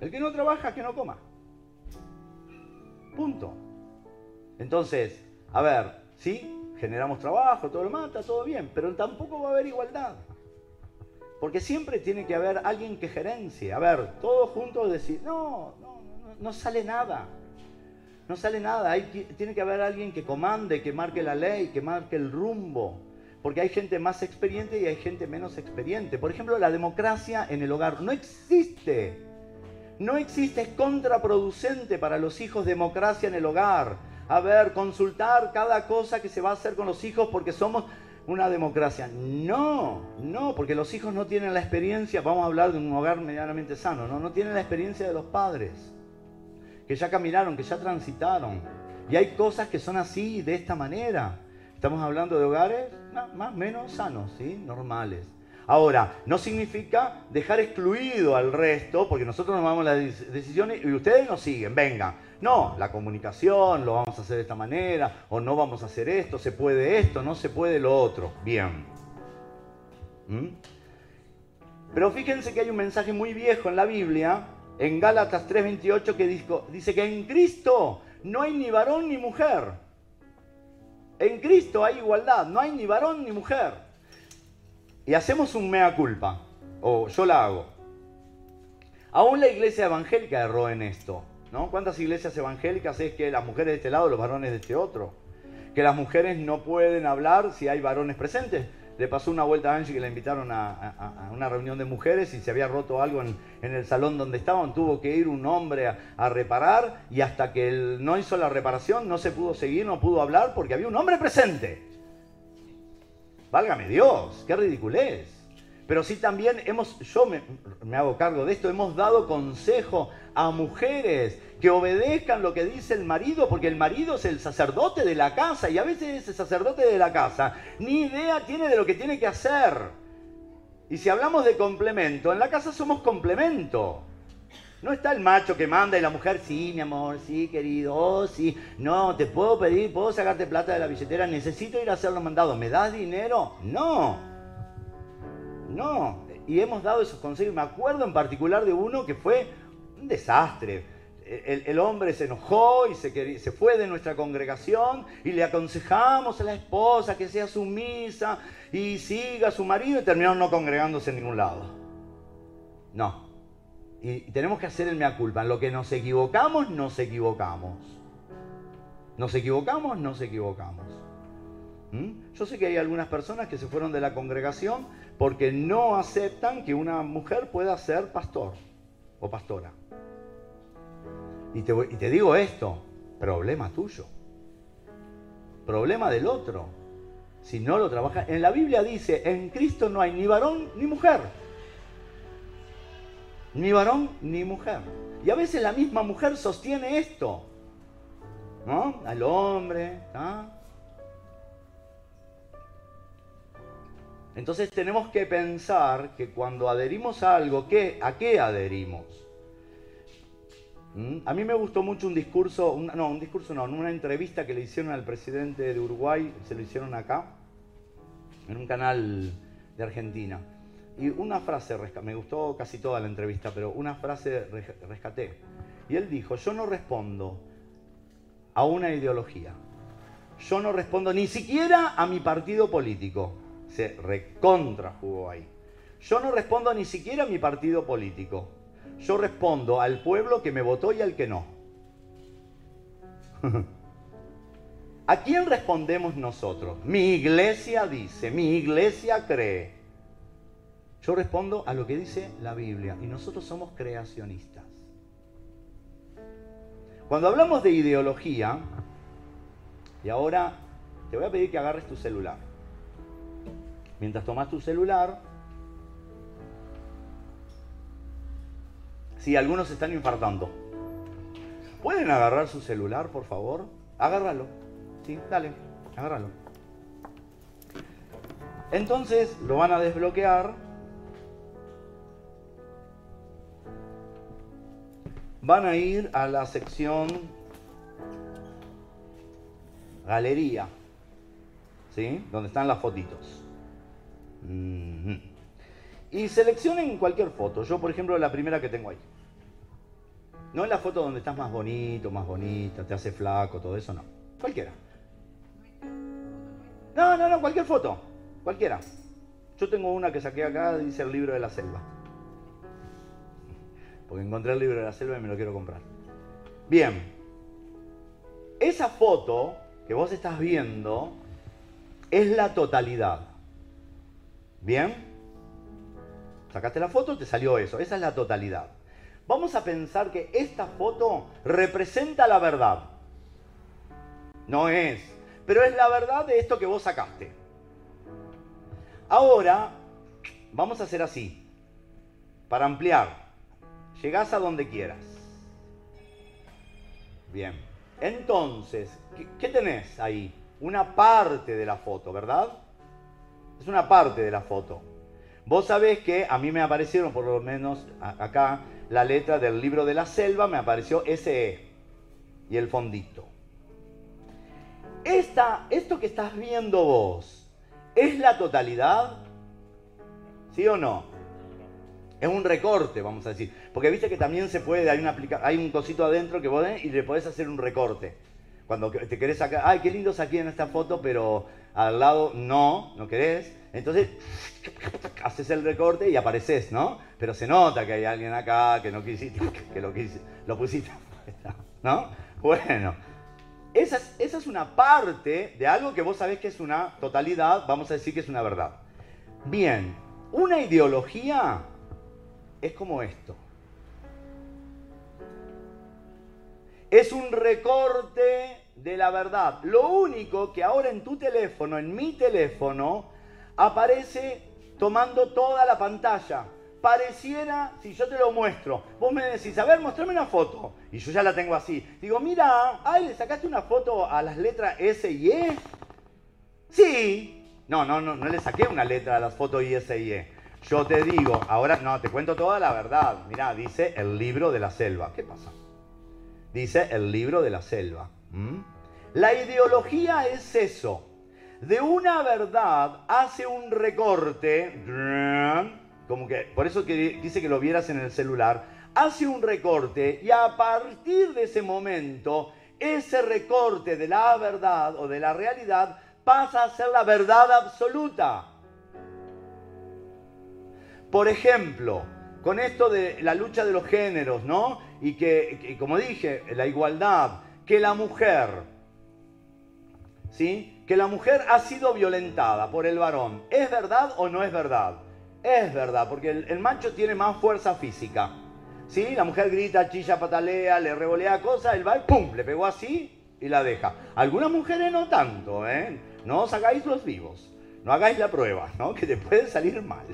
El que no trabaja, que no coma. Punto. Entonces, a ver, sí, generamos trabajo, todo lo mata, todo bien, pero tampoco va a haber igualdad. Porque siempre tiene que haber alguien que gerencie. A ver, todos juntos decir, no, no, no, sale nada. No sale nada. Hay, tiene que haber alguien que comande, que marque la ley, que marque el rumbo. Porque hay gente más experiente y hay gente menos experiente. Por ejemplo, la democracia en el hogar no existe. No existe, es contraproducente para los hijos democracia en el hogar. A ver, consultar cada cosa que se va a hacer con los hijos porque somos una democracia. No, no, porque los hijos no tienen la experiencia, vamos a hablar de un hogar medianamente sano, no, no tienen la experiencia de los padres, que ya caminaron, que ya transitaron. Y hay cosas que son así, de esta manera. Estamos hablando de hogares más o menos sanos, ¿sí? normales. Ahora, no significa dejar excluido al resto, porque nosotros tomamos las decisiones y ustedes nos siguen, venga. No, la comunicación, lo vamos a hacer de esta manera, o no vamos a hacer esto, se puede esto, no se puede lo otro. Bien. ¿Mm? Pero fíjense que hay un mensaje muy viejo en la Biblia, en Gálatas 3:28, que dice que en Cristo no hay ni varón ni mujer. En Cristo hay igualdad, no hay ni varón ni mujer. Y hacemos un mea culpa, o yo la hago. Aún la iglesia evangélica erró en esto. ¿no? ¿Cuántas iglesias evangélicas es que las mujeres de este lado, los varones de este otro? Que las mujeres no pueden hablar si hay varones presentes. le pasó una vuelta a Angie que la invitaron a, una reunión de mujeres y se había roto algo en, el salón donde estaban. Tuvo que ir un hombre a, reparar y hasta que él no hizo la reparación no se pudo seguir, no pudo hablar porque había un hombre presente. Válgame Dios, qué ridiculez pero sí también hemos, yo me, hago cargo de esto, hemos dado consejo a mujeres que obedezcan lo que dice el marido, porque el marido es el sacerdote de la casa y a veces ese sacerdote de la casa ni idea tiene de lo que tiene que hacer. Y si hablamos de complemento, en la casa somos complemento. No está el macho que manda y la mujer, sí, mi amor, sí, querido, oh, sí, no, te puedo pedir, puedo sacarte plata de la billetera, necesito ir a hacer los mandados, ¿me das dinero? No, no, y hemos dado esos consejos. Me acuerdo en particular de uno que fue un desastre. El, hombre se enojó y se, fue de nuestra congregación y le aconsejamos a la esposa que sea sumisa y siga a su marido y terminaron no congregándose en ningún lado. No. Y tenemos que hacer el mea culpa. En lo que nos equivocamos, nos equivocamos. Nos equivocamos, nos equivocamos. ¿Mm? Yo sé que hay algunas personas que se fueron de la congregación porque no aceptan que una mujer pueda ser pastor o pastora. Y te, digo esto, problema tuyo, problema del otro. Si no lo trabaja, en la Biblia dice, en Cristo no hay ni varón ni mujer. Ni varón ni mujer. Y a veces la misma mujer sostiene esto. ¿No? Al hombre, ¿ah? Entonces tenemos que pensar que cuando adherimos a algo, ¿qué, ¿a qué adherimos? ¿Mm? A mí me gustó mucho un discurso, no, un discurso no, una entrevista que le hicieron al presidente de Uruguay, se lo hicieron acá, en un canal de Argentina. Y una frase, me gustó casi toda la entrevista, pero una frase rescaté. Y él dijo, yo no respondo a una ideología. Yo no respondo ni siquiera a mi partido político se recontra jugó ahí. Yo no respondo ni siquiera a mi partido político. Yo respondo al pueblo que me votó y al que no. *laughs* ¿A quién respondemos nosotros? Mi iglesia dice, mi iglesia cree. Yo respondo a lo que dice la Biblia y nosotros somos creacionistas. Cuando hablamos de ideología, y ahora te voy a pedir que agarres tu celular. Mientras tomas tu celular, si algunos se están infartando, ¿pueden agarrar su celular, por favor? Agárralo. Sí, dale, agárralo. Entonces lo van a desbloquear. Van a ir a la sección galería, ¿sí? Donde están las fotitos. Y seleccionen cualquier foto. Yo, por ejemplo, la primera que tengo ahí. No es la foto donde estás más bonito, más bonita, te hace flaco, todo eso, no. Cualquiera. No, no, no, cualquier foto. Cualquiera. Yo tengo una que saqué acá, dice el libro de la selva. Porque encontré el libro de la selva y me lo quiero comprar. Bien. Esa foto que vos estás viendo es la totalidad. ¿Bien? Sacaste la foto, te salió eso. Esa es la totalidad. Vamos a pensar que esta foto representa la verdad. No es, pero es la verdad de esto que vos sacaste. Ahora, vamos a hacer así, para ampliar. Llegás a donde quieras. Bien. Entonces, ¿qué, tenés ahí? Una parte de la foto, ¿verdad? Es una parte de la foto. Vos sabés que a mí me aparecieron, por lo menos acá, la letra del libro de la selva, me apareció SE y el fondito. Esta, esto que estás viendo vos, ¿es la totalidad? ¿Sí o no? Es un recorte, vamos a decir. Porque viste que también se puede, hay, una hay un cosito adentro que vos y le podés hacer un recorte. Cuando te querés sacar, ay, qué lindo saqué en esta foto, pero al lado no, no querés. Entonces, haces el recorte y apareces, ¿no? Pero se nota que hay alguien acá que no quisiste, *laughs* que lo, quisiste, lo pusiste, ¿no? Bueno, esa es, esa es una parte de algo que vos sabés que es una totalidad, vamos a decir que es una verdad. Bien, una ideología es como esto. Es un recorte de la verdad. Lo único que ahora en tu teléfono, en mi teléfono, aparece tomando toda la pantalla. Pareciera, si yo te lo muestro, vos me decís, a ver, mostrame una foto. Y yo ya la tengo así. Digo, mira, ay, ¿le sacaste una foto a las letras S y E? Sí. No, no, no, no le saqué una letra a las fotos S y E. Yo te digo, ahora no, te cuento toda la verdad. Mira, dice el libro de la selva. ¿Qué pasa? Dice el libro de la selva. La ideología es eso. De una verdad hace un recorte, como que, por eso que dice que lo vieras en el celular, hace un recorte y a partir de ese momento, ese recorte de la verdad o de la realidad pasa a ser la verdad absoluta. Por ejemplo, con esto de la lucha de los géneros, ¿no? Y que, como dije, la igualdad, que la mujer, ¿sí? Que la mujer ha sido violentada por el varón. ¿Es verdad o no es verdad? Es verdad, porque el, macho tiene más fuerza física. ¿Sí? La mujer grita, chilla, patalea, le revolea cosas, el va ¡pum! Le pegó así y la deja. Algunas mujeres no tanto, ¿eh? No os hagáis los vivos. No hagáis la prueba, ¿no? Que te puede salir mal.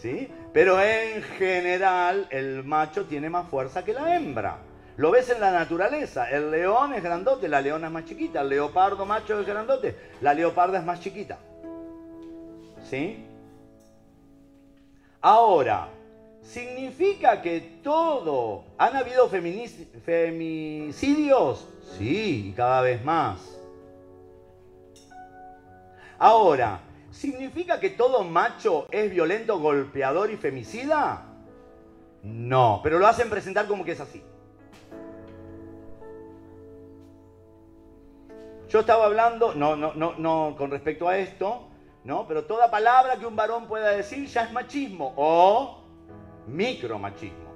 ¿Sí? Pero en general el macho tiene más fuerza que la hembra. Lo ves en la naturaleza. El león es grandote, la leona es más chiquita. El leopardo macho es grandote, la leoparda es más chiquita. ¿Sí? Ahora, ¿significa que todo... ¿Han habido femicidios? Sí, cada vez más. Ahora, ¿significa que todo macho es violento, golpeador y femicida? No, pero lo hacen presentar como que es así. Yo estaba hablando, no, no, no, no con respecto a esto, ¿no? Pero toda palabra que un varón pueda decir ya es machismo o micromachismo.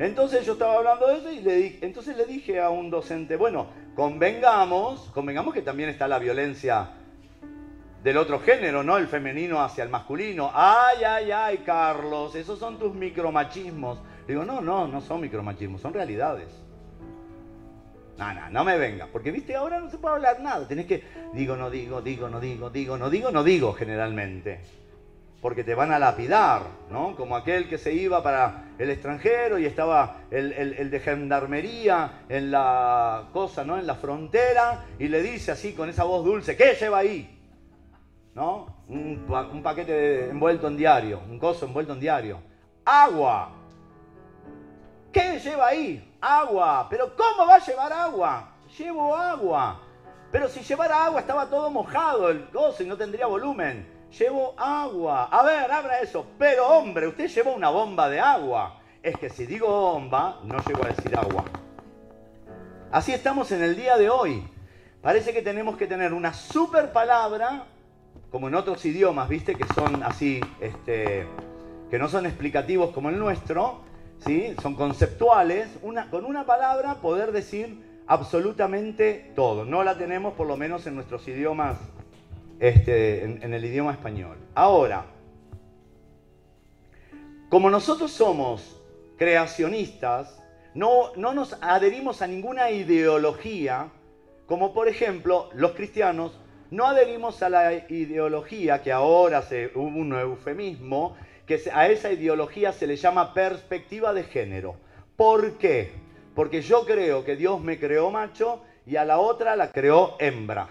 Entonces yo estaba hablando de eso y le entonces le dije a un docente, bueno, convengamos, convengamos que también está la violencia del otro género, ¿no? El femenino hacia el masculino. Ay, ay, ay, Carlos, esos son tus micromachismos. Digo, no, no, no son micromachismos, son realidades. No, no, no me venga, porque viste, ahora no se puede hablar nada. Tenés que, digo, no digo, digo, no digo, digo, no digo, no digo generalmente. Porque te van a lapidar, ¿no? Como aquel que se iba para el extranjero y estaba el, el de gendarmería en la cosa, ¿no? En la frontera y le dice así con esa voz dulce, ¿qué lleva ahí? ¿No? Un, paquete envuelto en diario, un coso envuelto en diario. Agua. ¿Qué lleva ahí? Agua. Pero ¿cómo va a llevar agua? Llevo agua. Pero si llevara agua estaba todo mojado el coso y no tendría volumen. Llevo agua. A ver, abra eso. Pero hombre, usted llevó una bomba de agua. Es que si digo bomba, no llego a decir agua. Así estamos en el día de hoy. Parece que tenemos que tener una super palabra como en otros idiomas, viste, que son así, este, que no son explicativos como el nuestro, ¿sí? son conceptuales, con una palabra poder decir absolutamente todo. No la tenemos por lo menos en nuestros idiomas, este, en, el idioma español. Ahora, como nosotros somos creacionistas, no nos adherimos a ninguna ideología, como por ejemplo los cristianos no adherimos a la ideología, que ahora se, hubo un eufemismo, que a esa ideología se le llama perspectiva de género. ¿Por qué? Porque yo creo que Dios me creó macho y a la otra la creó hembra.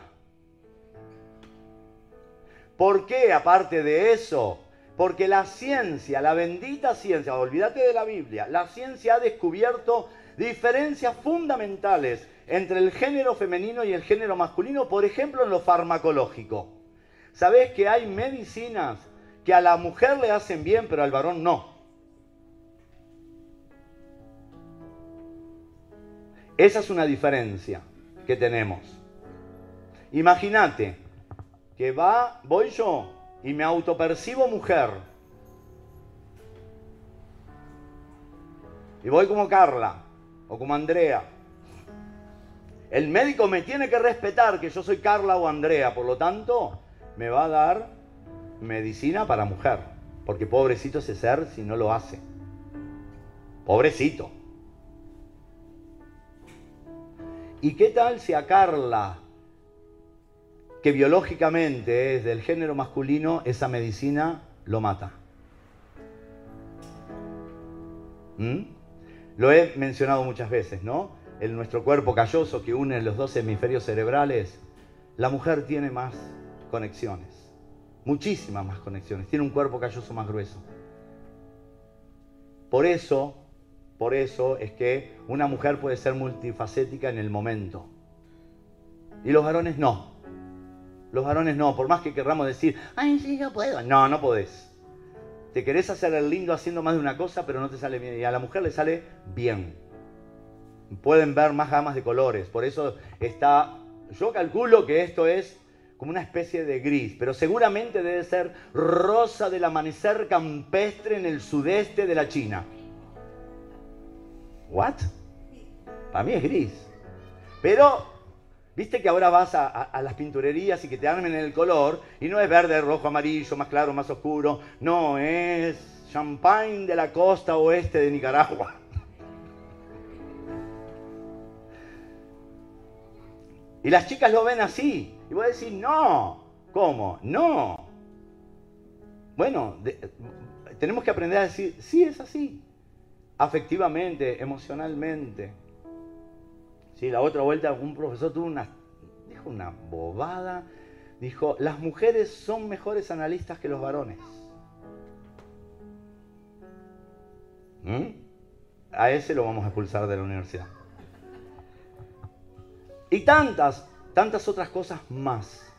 ¿Por qué? Aparte de eso, porque la ciencia, la bendita ciencia, olvídate de la Biblia, la ciencia ha descubierto diferencias fundamentales entre el género femenino y el género masculino, por ejemplo, en lo farmacológico. ¿Sabés que hay medicinas que a la mujer le hacen bien, pero al varón no? Esa es una diferencia que tenemos. Imagínate que va, voy yo y me autopercibo mujer. Y voy como Carla o como Andrea el médico me tiene que respetar que yo soy Carla o Andrea, por lo tanto, me va a dar medicina para mujer, porque pobrecito ese ser si no lo hace. Pobrecito. ¿Y qué tal si a Carla, que biológicamente es del género masculino, esa medicina lo mata? ¿Mm? Lo he mencionado muchas veces, ¿no? En nuestro cuerpo calloso que une los dos hemisferios cerebrales, la mujer tiene más conexiones, muchísimas más conexiones, tiene un cuerpo calloso más grueso. Por eso, por eso es que una mujer puede ser multifacética en el momento. Y los varones no. Los varones no, por más que querramos decir, ay, sí, yo puedo. No, no podés. Te querés hacer el lindo haciendo más de una cosa, pero no te sale bien. Y a la mujer le sale bien. Pueden ver más gamas de colores. Por eso está, yo calculo que esto es como una especie de gris, pero seguramente debe ser rosa del amanecer campestre en el sudeste de la China. ¿What? Para mí es gris. Pero Viste que ahora vas a, las pinturerías y que te armen el color y no es verde, rojo, amarillo, más claro, más oscuro. No, es champagne de la costa oeste de Nicaragua. Y las chicas lo ven así. Y vos decís, no. ¿Cómo? No. Bueno, tenemos que aprender a decir, sí es así. Afectivamente, emocionalmente. Sí, la otra vuelta un profesor tuvo una, dijo una bobada. Dijo, las mujeres son mejores analistas que los varones. ¿Mm? A ese lo vamos a expulsar de la universidad. Y tantas, tantas otras cosas más,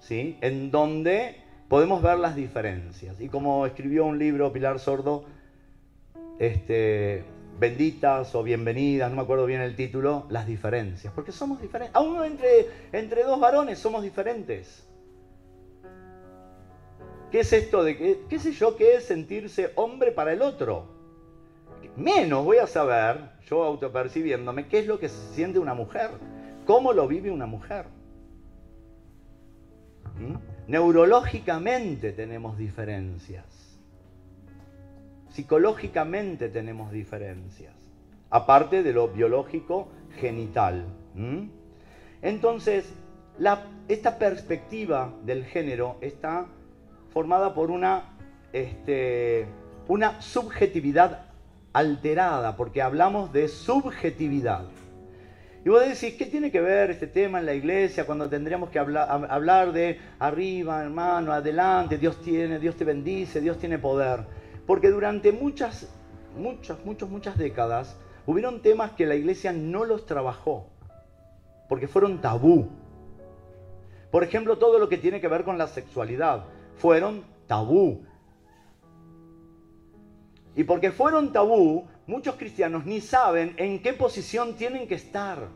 ¿sí? En donde podemos ver las diferencias. Y como escribió un libro Pilar Sordo, este, benditas o bienvenidas, no me acuerdo bien el título, las diferencias. Porque somos diferentes. Aún entre, entre dos varones somos diferentes. ¿Qué es esto de que, qué sé yo, qué es sentirse hombre para el otro? Menos voy a saber, yo autopercibiéndome, qué es lo que se siente una mujer, cómo lo vive una mujer. ¿Mm? Neurológicamente tenemos diferencias psicológicamente tenemos diferencias, aparte de lo biológico genital. Entonces, esta perspectiva del género está formada por una, este, una subjetividad alterada, porque hablamos de subjetividad. Y vos decís, ¿qué tiene que ver este tema en la iglesia cuando tendríamos que hablar, hablar de arriba, hermano, adelante, Dios tiene, Dios te bendice, Dios tiene poder? Porque durante muchas, muchas, muchas, muchas décadas hubieron temas que la iglesia no los trabajó, porque fueron tabú. Por ejemplo, todo lo que tiene que ver con la sexualidad, fueron tabú. Y porque fueron tabú, muchos cristianos ni saben en qué posición tienen que estar.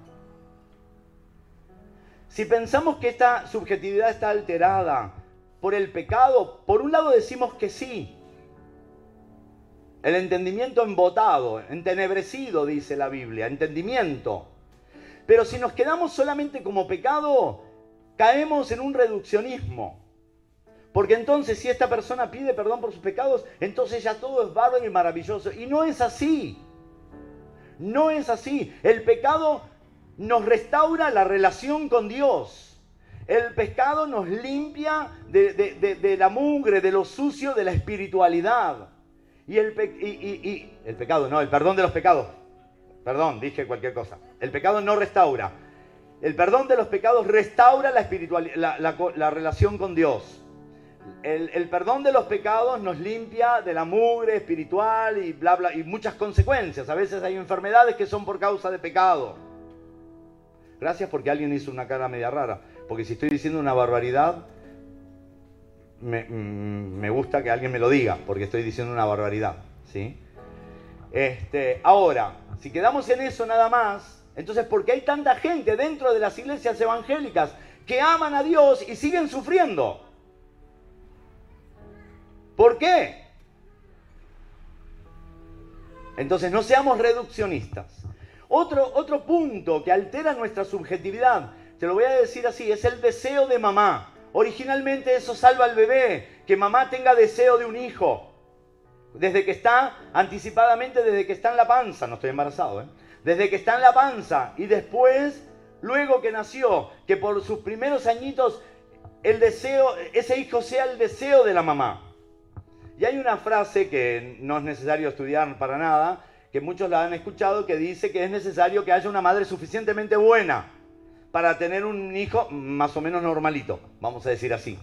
Si pensamos que esta subjetividad está alterada por el pecado, por un lado decimos que sí, el entendimiento embotado, entenebrecido, dice la Biblia, entendimiento. Pero si nos quedamos solamente como pecado, caemos en un reduccionismo. Porque entonces si esta persona pide perdón por sus pecados, entonces ya todo es bárbaro y maravilloso. Y no es así. No es así. El pecado nos restaura la relación con Dios. El pecado nos limpia de, la mugre, de lo sucio de la espiritualidad. Y el, y, el pecado, no, el perdón de los pecados. Perdón, dije cualquier cosa. El pecado no restaura. El perdón de los pecados restaura la, espiritualidad, la, relación con Dios. El, perdón de los pecados nos limpia de la mugre espiritual y bla bla y muchas consecuencias. A veces hay enfermedades que son por causa de pecado. Gracias porque alguien hizo una cara media rara. Porque si estoy diciendo una barbaridad, Mm, me, gusta que alguien me lo diga, porque estoy diciendo una barbaridad. ¿sí? Este, ahora, si quedamos en eso nada más, entonces, ¿por qué hay tanta gente dentro de las iglesias evangélicas que aman a Dios y siguen sufriendo? ¿Por qué? Entonces, no seamos reduccionistas. Otro, otro punto que altera nuestra subjetividad, te lo voy a decir así, es el deseo de mamá Originalmente eso salva al bebé, que mamá tenga deseo de un hijo. Desde que está, anticipadamente desde que está en la panza, no estoy embarazado, ¿eh? desde que está en la panza y después, luego que nació, que por sus primeros añitos el deseo, ese hijo sea el deseo de la mamá. Y hay una frase que no es necesario estudiar para nada, que muchos la han escuchado, que dice que es necesario que haya una madre suficientemente buena para tener un hijo más o menos normalito, vamos a decir así.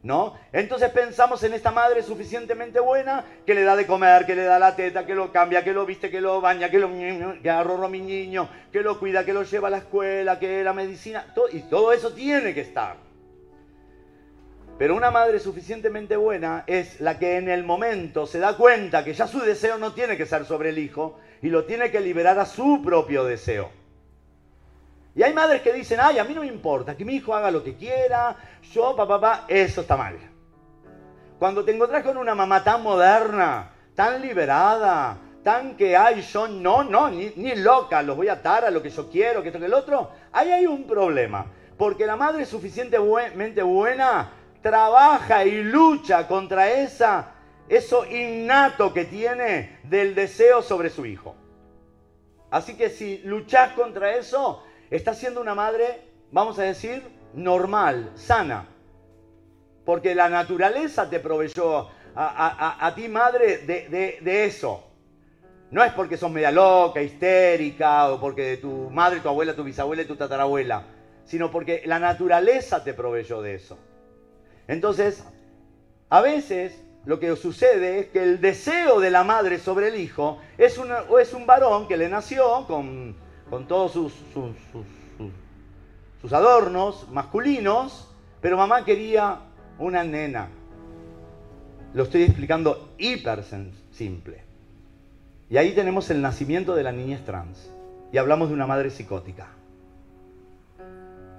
¿No? Entonces pensamos en esta madre suficientemente buena que le da de comer, que le da la teta, que lo cambia, que lo viste, que lo baña, que lo que mi niño, que lo cuida, que lo lleva a la escuela, que la medicina, y todo eso tiene que estar. Pero una madre suficientemente buena es la que en el momento se da cuenta que ya su deseo no tiene que ser sobre el hijo y lo tiene que liberar a su propio deseo. Y hay madres que dicen, ay, a mí no me importa, que mi hijo haga lo que quiera, yo, papá, papá, eso está mal. Cuando te encontrás con una mamá tan moderna, tan liberada, tan que, ay, yo no, no, ni, ni loca, los voy a atar a lo que yo quiero, que esto, que el otro, ahí hay un problema. Porque la madre suficientemente buena trabaja y lucha contra esa, eso innato que tiene del deseo sobre su hijo. Así que si luchas contra eso, Estás siendo una madre, vamos a decir, normal, sana. Porque la naturaleza te proveyó a, ti, madre, de, eso. No es porque sos media loca, histérica, o porque tu madre, tu abuela, tu bisabuela y tu tatarabuela, sino porque la naturaleza te proveyó de eso. Entonces, a veces lo que sucede es que el deseo de la madre sobre el hijo es, es un varón que le nació con con todos sus, sus, adornos masculinos, pero mamá quería una nena. Lo estoy explicando hiper simple. Y ahí tenemos el nacimiento de la niñez trans. Y hablamos de una madre psicótica.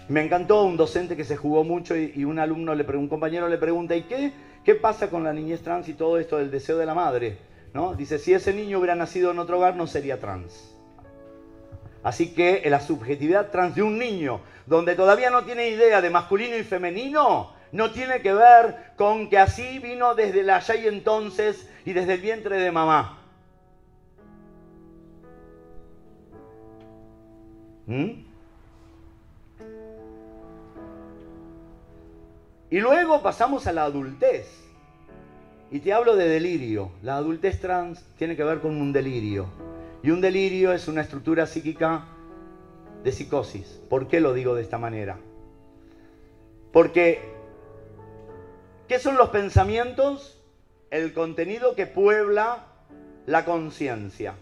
Me encantó un docente que se jugó mucho y, un alumno, un compañero le pregunta, ¿y qué, qué pasa con la niñez trans y todo esto del deseo de la madre? ¿No? Dice, si ese niño hubiera nacido en otro hogar no sería trans. Así que la subjetividad trans de un niño, donde todavía no tiene idea de masculino y femenino, no tiene que ver con que así vino desde la allá y entonces y desde el vientre de mamá. ¿Mm? Y luego pasamos a la adultez. Y te hablo de delirio. La adultez trans tiene que ver con un delirio. Y un delirio es una estructura psíquica de psicosis. ¿Por qué lo digo de esta manera? Porque, ¿qué son los pensamientos? El contenido que puebla la conciencia.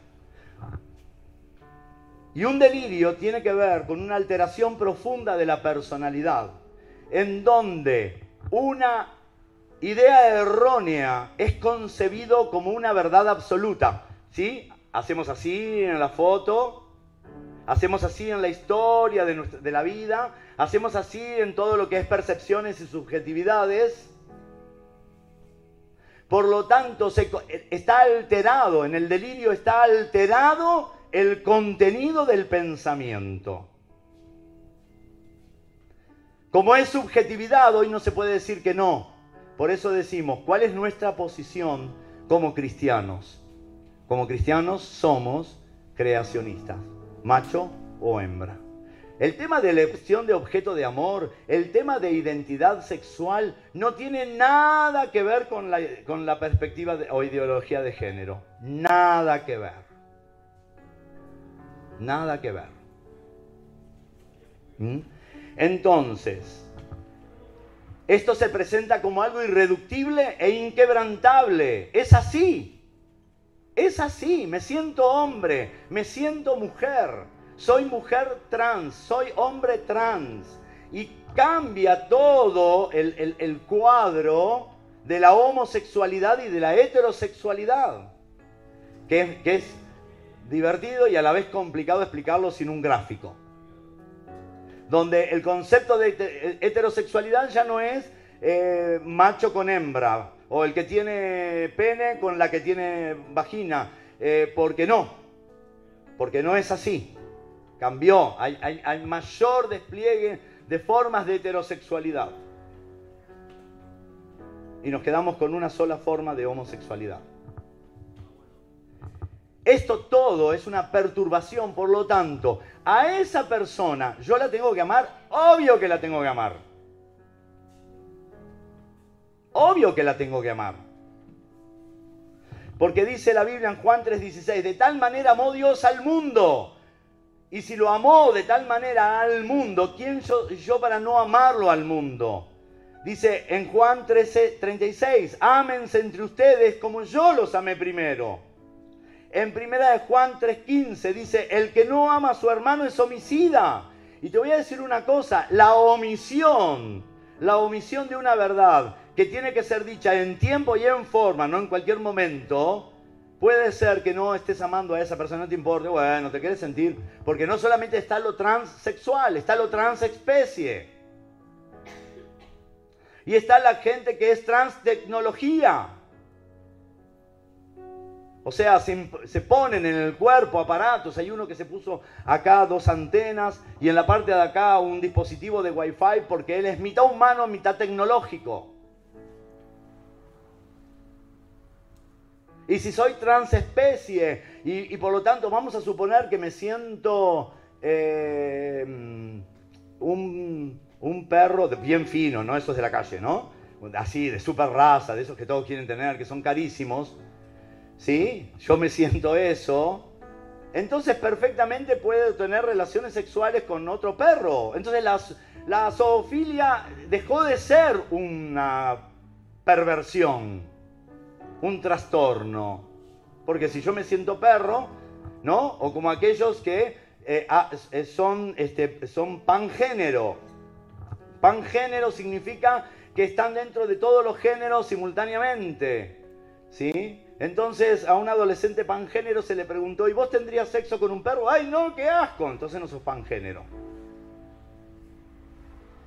Y un delirio tiene que ver con una alteración profunda de la personalidad, en donde una idea errónea es concebido como una verdad absoluta. ¿sí? Hacemos así en la foto, hacemos así en la historia de, la vida, hacemos así en todo lo que es percepciones y subjetividades. Por lo tanto, está alterado, en el delirio está alterado el contenido del pensamiento. Como es subjetividad, hoy no se puede decir que no. Por eso decimos, ¿cuál es nuestra posición como cristianos? Como cristianos somos creacionistas, macho o hembra. El tema de elección de objeto de amor, el tema de identidad sexual, no tiene nada que ver con la, con la perspectiva o ideología de género. Nada que ver. Nada que ver. ¿Mm? Entonces, esto se presenta como algo irreductible e inquebrantable. Es así. Es así, me siento hombre, me siento mujer, soy mujer trans, soy hombre trans. Y cambia todo el, cuadro de la homosexualidad y de la heterosexualidad, que, que, es divertido y a la vez complicado explicarlo sin un gráfico. Donde el concepto de heterosexualidad ya no es eh, macho con hembra, o el que tiene pene con la que tiene vagina, eh, porque no, porque no es así. Cambió, hay, mayor despliegue de formas de heterosexualidad. y nos quedamos con una sola forma de homosexualidad. Esto todo es una perturbación, por lo tanto, a esa persona yo la tengo que amar, obvio que la tengo que amar. Obvio que la tengo que amar. Porque dice la Biblia en Juan 3:16, de tal manera amó Dios al mundo. Y si lo amó de tal manera al mundo, ¿quién soy yo para no amarlo al mundo? Dice en Juan 13:36, ámense entre ustedes como yo los amé primero. En primera de Juan 3:15 dice, el que no ama a su hermano es homicida. Y te voy a decir una cosa, la omisión, la omisión de una verdad que tiene que ser dicha en tiempo y en forma, no en cualquier momento, puede ser que no estés amando a esa persona, no te importe, bueno, te quieres sentir, porque no solamente está lo transexual, está lo transespecie. Y está la gente que es transtecnología. O sea, se, ponen en el cuerpo aparatos. Hay uno que se puso acá dos antenas y en la parte de acá un dispositivo de Wi-Fi porque él es mitad humano, mitad tecnológico. Y si soy transespecie y, y por lo tanto vamos a suponer que me siento eh, un, un, perro bien fino, ¿no? Esos de la calle, ¿no? Así, de super raza, de esos que todos quieren tener, que son carísimos. ¿Sí? Yo me siento eso. Entonces perfectamente puede tener relaciones sexuales con otro perro. Entonces la, zoofilia dejó de ser una perversión un trastorno. Porque si yo me siento perro, ¿no? O como aquellos que eh, ah, son, este, son pangénero. Pangénero significa que están dentro de todos los géneros simultáneamente. ¿Sí? Entonces a un adolescente pangénero se le preguntó, ¿y vos tendrías sexo con un perro? ¡Ay, no, qué asco! Entonces no sos pangénero.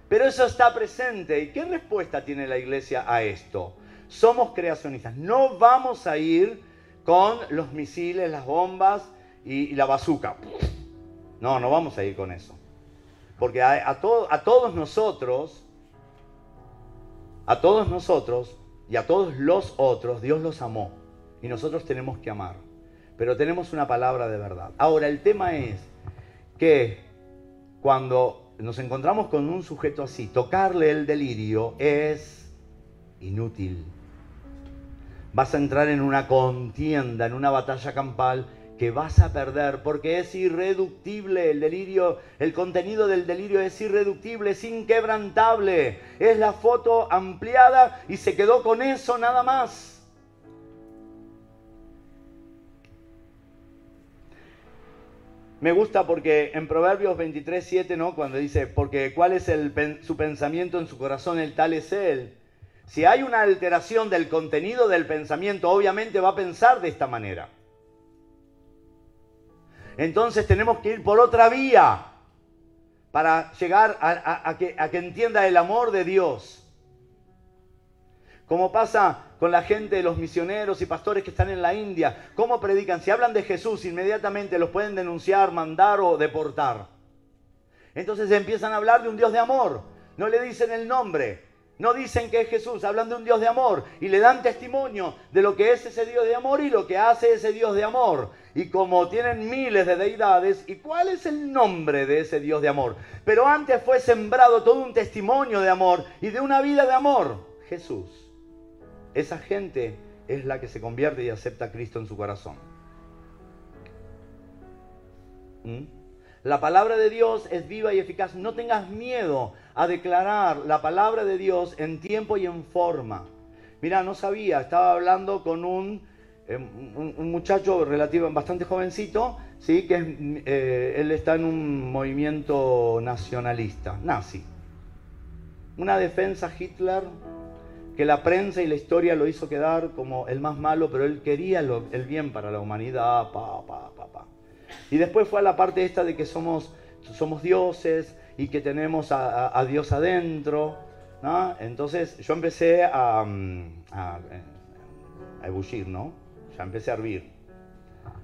Pero eso está presente. ¿Y qué respuesta tiene la iglesia a esto? somos creacionistas. No vamos a ir con los misiles, las bombas y, la bazooka. No, no vamos a ir con eso. Porque a, a todos nosotros, a todos nosotros y a todos los otros, Dios los amó. Y nosotros tenemos que amar. Pero tenemos una palabra de verdad. Ahora, el tema es que cuando nos encontramos con un sujeto así, tocarle el delirio es inútil vas a entrar en una contienda, en una batalla campal que vas a perder porque es irreductible el delirio, el contenido del delirio es irreductible, es inquebrantable, es la foto ampliada y se quedó con eso nada más. Me gusta porque en Proverbios 23, 7, ¿no? Cuando dice, porque cuál es el, su pensamiento en su corazón, el tal es él. Si hay una alteración del contenido del pensamiento, obviamente va a pensar de esta manera. Entonces tenemos que ir por otra vía para llegar a, a, que, entienda el amor de Dios. Como pasa con la gente, los misioneros y pastores que están en la India, ¿cómo predican? Si hablan de Jesús, inmediatamente los pueden denunciar, mandar o deportar. Entonces empiezan a hablar de un Dios de amor. No le dicen el nombre, no dicen que es Jesús, hablan de un Dios de amor y le dan testimonio de lo que es ese Dios de amor y lo que hace ese Dios de amor. Y como tienen miles de deidades, ¿y cuál es el nombre de ese Dios de amor? Pero antes fue sembrado todo un testimonio de amor y de una vida de amor. Jesús. Esa gente es la que se convierte y acepta a Cristo en su corazón. ¿Mm? La palabra de Dios es viva y eficaz. No tengas miedo a declarar la palabra de Dios en tiempo y en forma. Mira, no sabía, estaba hablando con un, eh, un, muchacho relativo, bastante jovencito, ¿sí? que eh, él está en un movimiento nacionalista, nazi. Una defensa Hitler que la prensa y la historia lo hizo quedar como el más malo, pero él quería el bien para la humanidad, pa, pa, pa, pa. Y después fue a la parte esta de que somos, somos dioses, y que tenemos a, Dios adentro. ¿no? Entonces yo empecé a, mm, a, a, ebullir, ¿no? Ya empecé a hervir.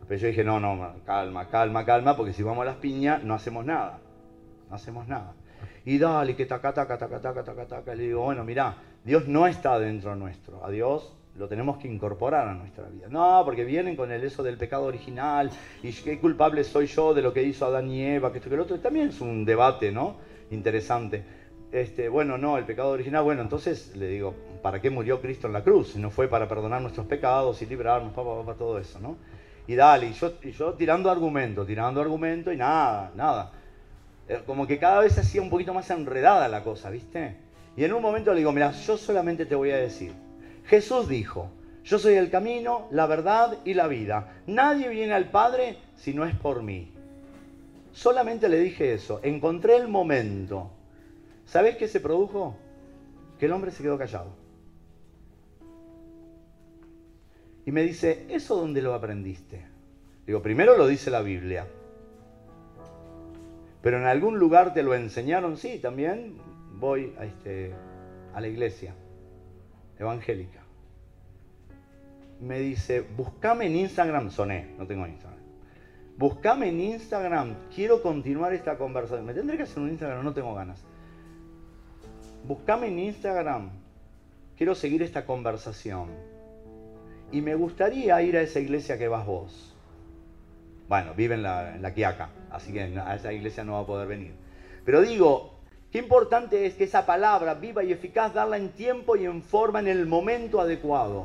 Pero yo dije, no, no, calma, calma, calma, porque si vamos a las piñas no hacemos nada. No hacemos nada. Y dale, que taca, taca, taca, taca, taca, taca. Le digo, bueno, mira, Dios no está dentro nuestro. A Dios lo tenemos que incorporar a nuestra vida. No, porque vienen con el eso del pecado original y qué culpable soy yo de lo que hizo Adán y Eva, que esto que lo otro. También es un debate, ¿no? Interesante. Este, bueno, no, el pecado original, bueno, entonces le digo, ¿para qué murió Cristo en la cruz? No fue para perdonar nuestros pecados y librarnos, para todo eso, ¿no? Y dale, y yo, y yo tirando argumento, tirando argumento y nada, nada. Eh, como que cada vez se hacía un poquito más enredada la cosa, ¿viste? Y en un momento le digo, mira, yo solamente te voy a decir, Jesús dijo, yo soy el camino, la verdad y la vida. Nadie viene al Padre si no es por mí. Solamente le dije eso, encontré el momento. ¿Sabes qué se produjo? Que el hombre se quedó callado. Y me dice, ¿eso dónde lo aprendiste? Digo, primero lo dice la Biblia. Pero en algún lugar te lo enseñaron, sí, también voy a, este, a la iglesia evangélica. Me dice, buscame en Instagram, soné, no tengo Instagram. Buscame en Instagram, quiero continuar esta conversación. Me tendré que hacer un Instagram, no tengo ganas. Buscame en Instagram, quiero seguir esta conversación. Y me gustaría ir a esa iglesia que vas vos. Bueno, vive en la, en la Quiaca, así que a esa iglesia no va a poder venir. Pero digo, Qué importante es que esa palabra viva y eficaz, darla en tiempo y en forma, en el momento adecuado.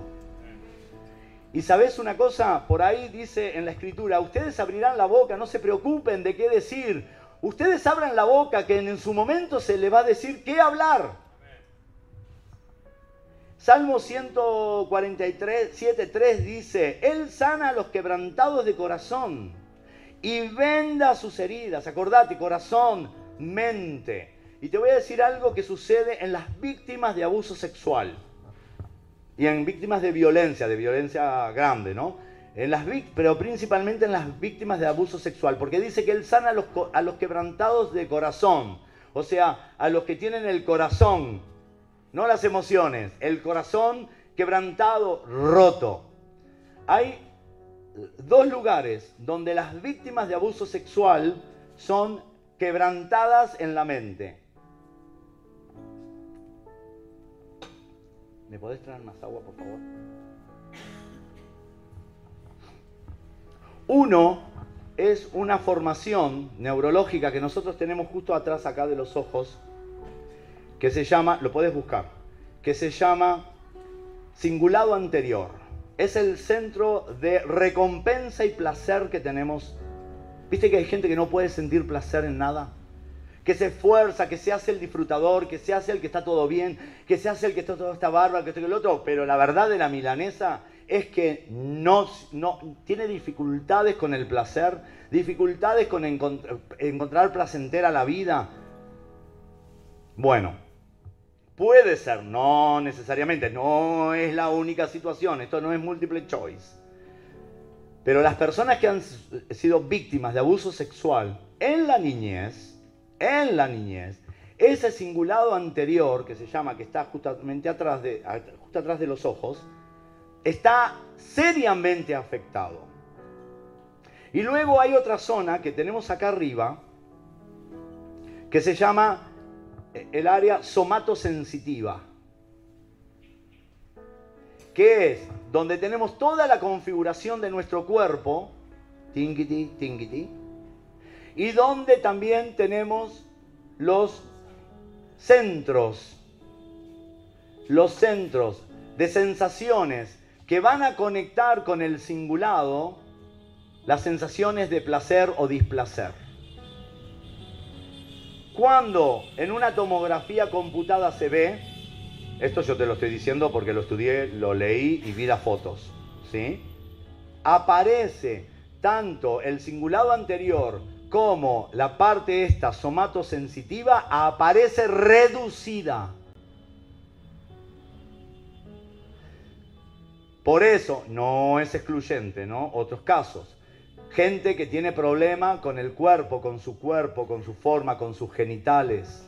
Y sabes una cosa, por ahí dice en la escritura, ustedes abrirán la boca, no se preocupen de qué decir. Ustedes abran la boca que en su momento se le va a decir qué hablar. Salmo 143, 7.3 dice, Él sana a los quebrantados de corazón y venda sus heridas. Acordate, corazón, mente. Y te voy a decir algo que sucede en las víctimas de abuso sexual y en víctimas de violencia, de violencia grande, ¿no? En las, pero principalmente en las víctimas de abuso sexual, porque dice que Él sana a los, a los quebrantados de corazón, o sea, a los que tienen el corazón, no las emociones, el corazón quebrantado, roto. Hay dos lugares donde las víctimas de abuso sexual son quebrantadas en la mente. ¿Me podés traer más agua, por favor? Uno es una formación neurológica que nosotros tenemos justo atrás acá de los ojos, que se llama, lo puedes buscar, que se llama cingulado anterior. Es el centro de recompensa y placer que tenemos. ¿Viste que hay gente que no puede sentir placer en nada? Que se esfuerza, que se hace el disfrutador, que se hace el que está todo bien, que se hace el que está todo está bárbaro, que está el otro, pero la verdad de la milanesa es que no, tiene dificultades con el placer, dificultades con encontrar placentera la vida. Bueno, puede ser, no necesariamente, no es la única situación, esto no es multiple choice. Pero las personas que han sido víctimas de abuso sexual en la niñez, en la niñez, ese cingulado anterior, que se llama, que está justamente atrás de, justo atrás de los ojos, está seriamente afectado. Y luego hay otra zona que tenemos acá arriba, que se llama eh, el área somatosensitiva, que es donde tenemos toda la configuración de nuestro cuerpo, tingiti, tingiti, y donde también tenemos los centros, los centros de sensaciones que van a conectar con el singulado las sensaciones de placer o displacer. Cuando en una tomografía computada se ve, esto yo te lo estoy diciendo porque lo estudié, lo leí y vi las fotos, ¿sí? Aparece tanto el singulado anterior como la parte esta somatosensitiva aparece reducida. Por eso no es excluyente, ¿no? Otros casos. Gente que tiene problema con el cuerpo, con su cuerpo, con su forma, con sus genitales.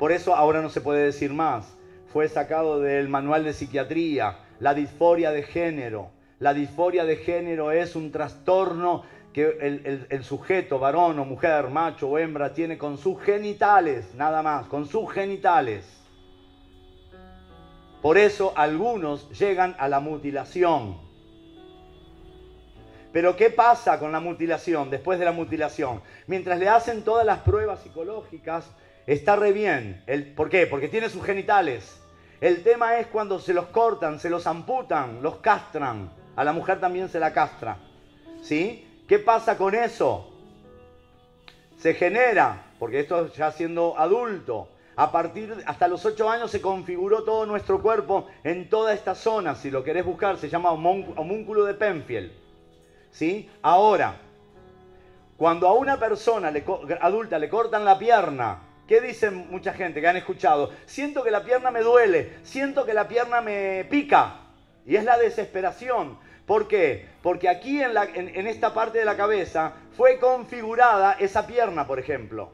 Por eso ahora no se puede decir más. Fue sacado del manual de psiquiatría, la disforia de género. La disforia de género es un trastorno que el, sujeto, varón o mujer, macho o hembra, tiene con sus genitales, nada más, con sus genitales. Por eso algunos llegan a la mutilación. Pero ¿qué pasa con la mutilación, después de la mutilación? Mientras le hacen todas las pruebas psicológicas, está re bien. El, ¿Por qué? Porque tiene sus genitales. El tema es cuando se los cortan, se los amputan, los castran. A la mujer también se la castra. ¿Sí? ¿Qué pasa con eso? Se genera, porque esto ya siendo adulto, a partir hasta los 8 años se configuró todo nuestro cuerpo en toda esta zona, si lo querés buscar, se llama homúnculo de Penfield. ¿Sí? Ahora, cuando a una persona adulta le cortan la pierna, ¿qué dicen mucha gente que han escuchado? Siento que la pierna me duele, siento que la pierna me pica. Y es la desesperación. ¿Por qué? Porque aquí en, esta parte de la cabeza fue configurada esa pierna, por ejemplo.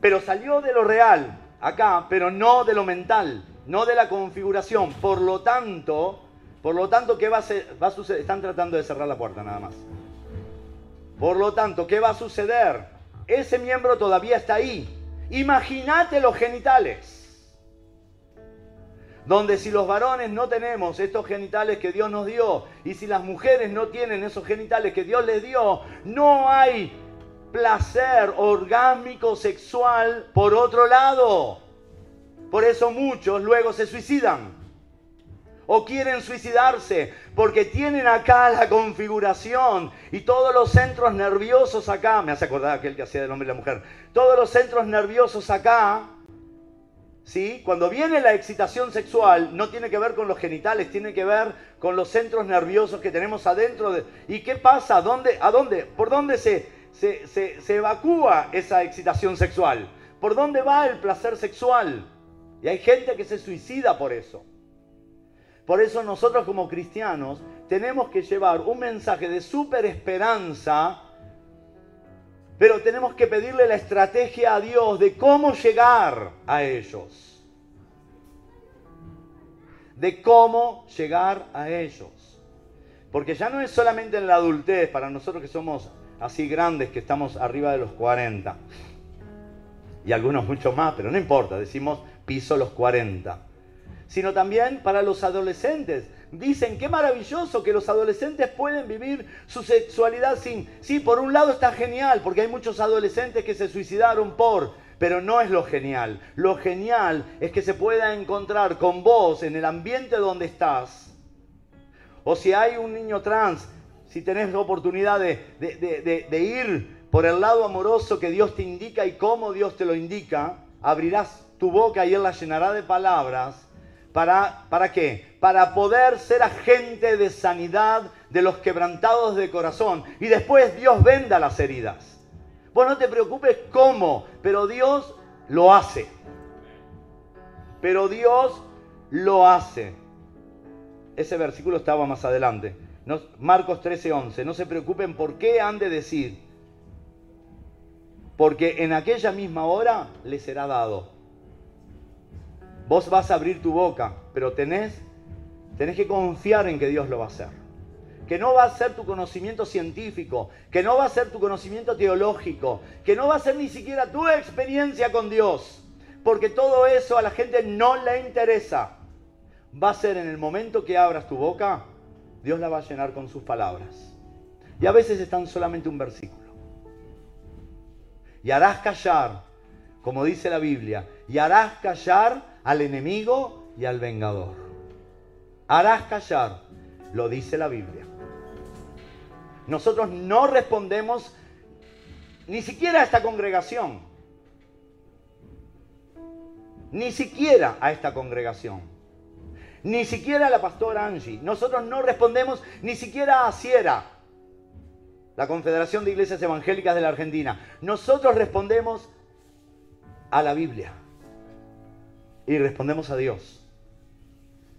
Pero salió de lo real, acá, pero no de lo mental, no de la configuración. Por lo tanto, por lo tanto, ¿qué va a, suceder? Están tratando de cerrar la puerta nada más. Por lo tanto, ¿qué va a suceder? Ese miembro todavía está ahí. Imagínate los genitales donde si los varones no tenemos estos genitales que Dios nos dio y si las mujeres no tienen esos genitales que Dios les dio, no hay placer orgánico sexual por otro lado. Por eso muchos luego se suicidan o quieren suicidarse porque tienen acá la configuración y todos los centros nerviosos acá, me hace acordar aquel que hacía del hombre y la mujer, todos los centros nerviosos acá ¿sí? Cuando viene la excitación sexual, no tiene que ver con los genitales, tiene que ver con los centros nerviosos que tenemos adentro. De, ¿Y qué pasa? ¿A dónde, a dónde, ¿Por dónde se, se, se evacúa esa excitación sexual? ¿Por dónde va el placer sexual? Y hay gente que se suicida por eso. Por eso nosotros como cristianos tenemos que llevar un mensaje de super esperanza pero tenemos que pedirle la estrategia a Dios de cómo llegar a ellos. De cómo llegar a ellos. Porque ya no es solamente en la adultez, para nosotros que somos así grandes, que estamos arriba de los 40. Y algunos mucho más, pero no importa, decimos piso los 40. Sino también para los adolescentes dicen, qué maravilloso que los adolescentes pueden vivir su sexualidad sin... Sí, por un lado está genial, porque hay muchos adolescentes que se suicidaron por... Pero no es lo genial. Lo genial es que se pueda encontrar con vos en el ambiente donde estás. O si hay un niño trans, si tenés la oportunidad de, de ir por el lado amoroso que Dios te indica y cómo Dios te lo indica, abrirás tu boca y Él la llenará de palabras ¿Para, ¿Para qué? Para poder ser agente de sanidad de los quebrantados de corazón. Y después Dios venda las heridas. Vos no te preocupes cómo, pero Dios lo hace. Pero Dios lo hace. Ese versículo estaba más adelante. Marcos 13:11. No se preocupen por qué han de decir. Porque en aquella misma hora les será dado. Vos vas a abrir tu boca, pero tenés, tenés que confiar en que Dios lo va a hacer. Que no va a ser tu conocimiento científico, que no va a ser tu conocimiento teológico, que no va a ser ni siquiera tu experiencia con Dios, porque todo eso a la gente no le interesa. Va a ser en el momento que abras tu boca, Dios la va a llenar con sus palabras. Y a veces están solamente un versículo. Y harás callar, como dice la Biblia, y harás callar al enemigo y al vengador. Harás callar, lo dice la Biblia. Nosotros no respondemos ni siquiera a esta congregación. Ni siquiera a esta congregación. Ni siquiera a la pastora Angie. Nosotros no respondemos ni siquiera a Sierra, la Confederación de Iglesias Evangélicas de la Argentina. Nosotros respondemos a la Biblia y respondemos a Dios.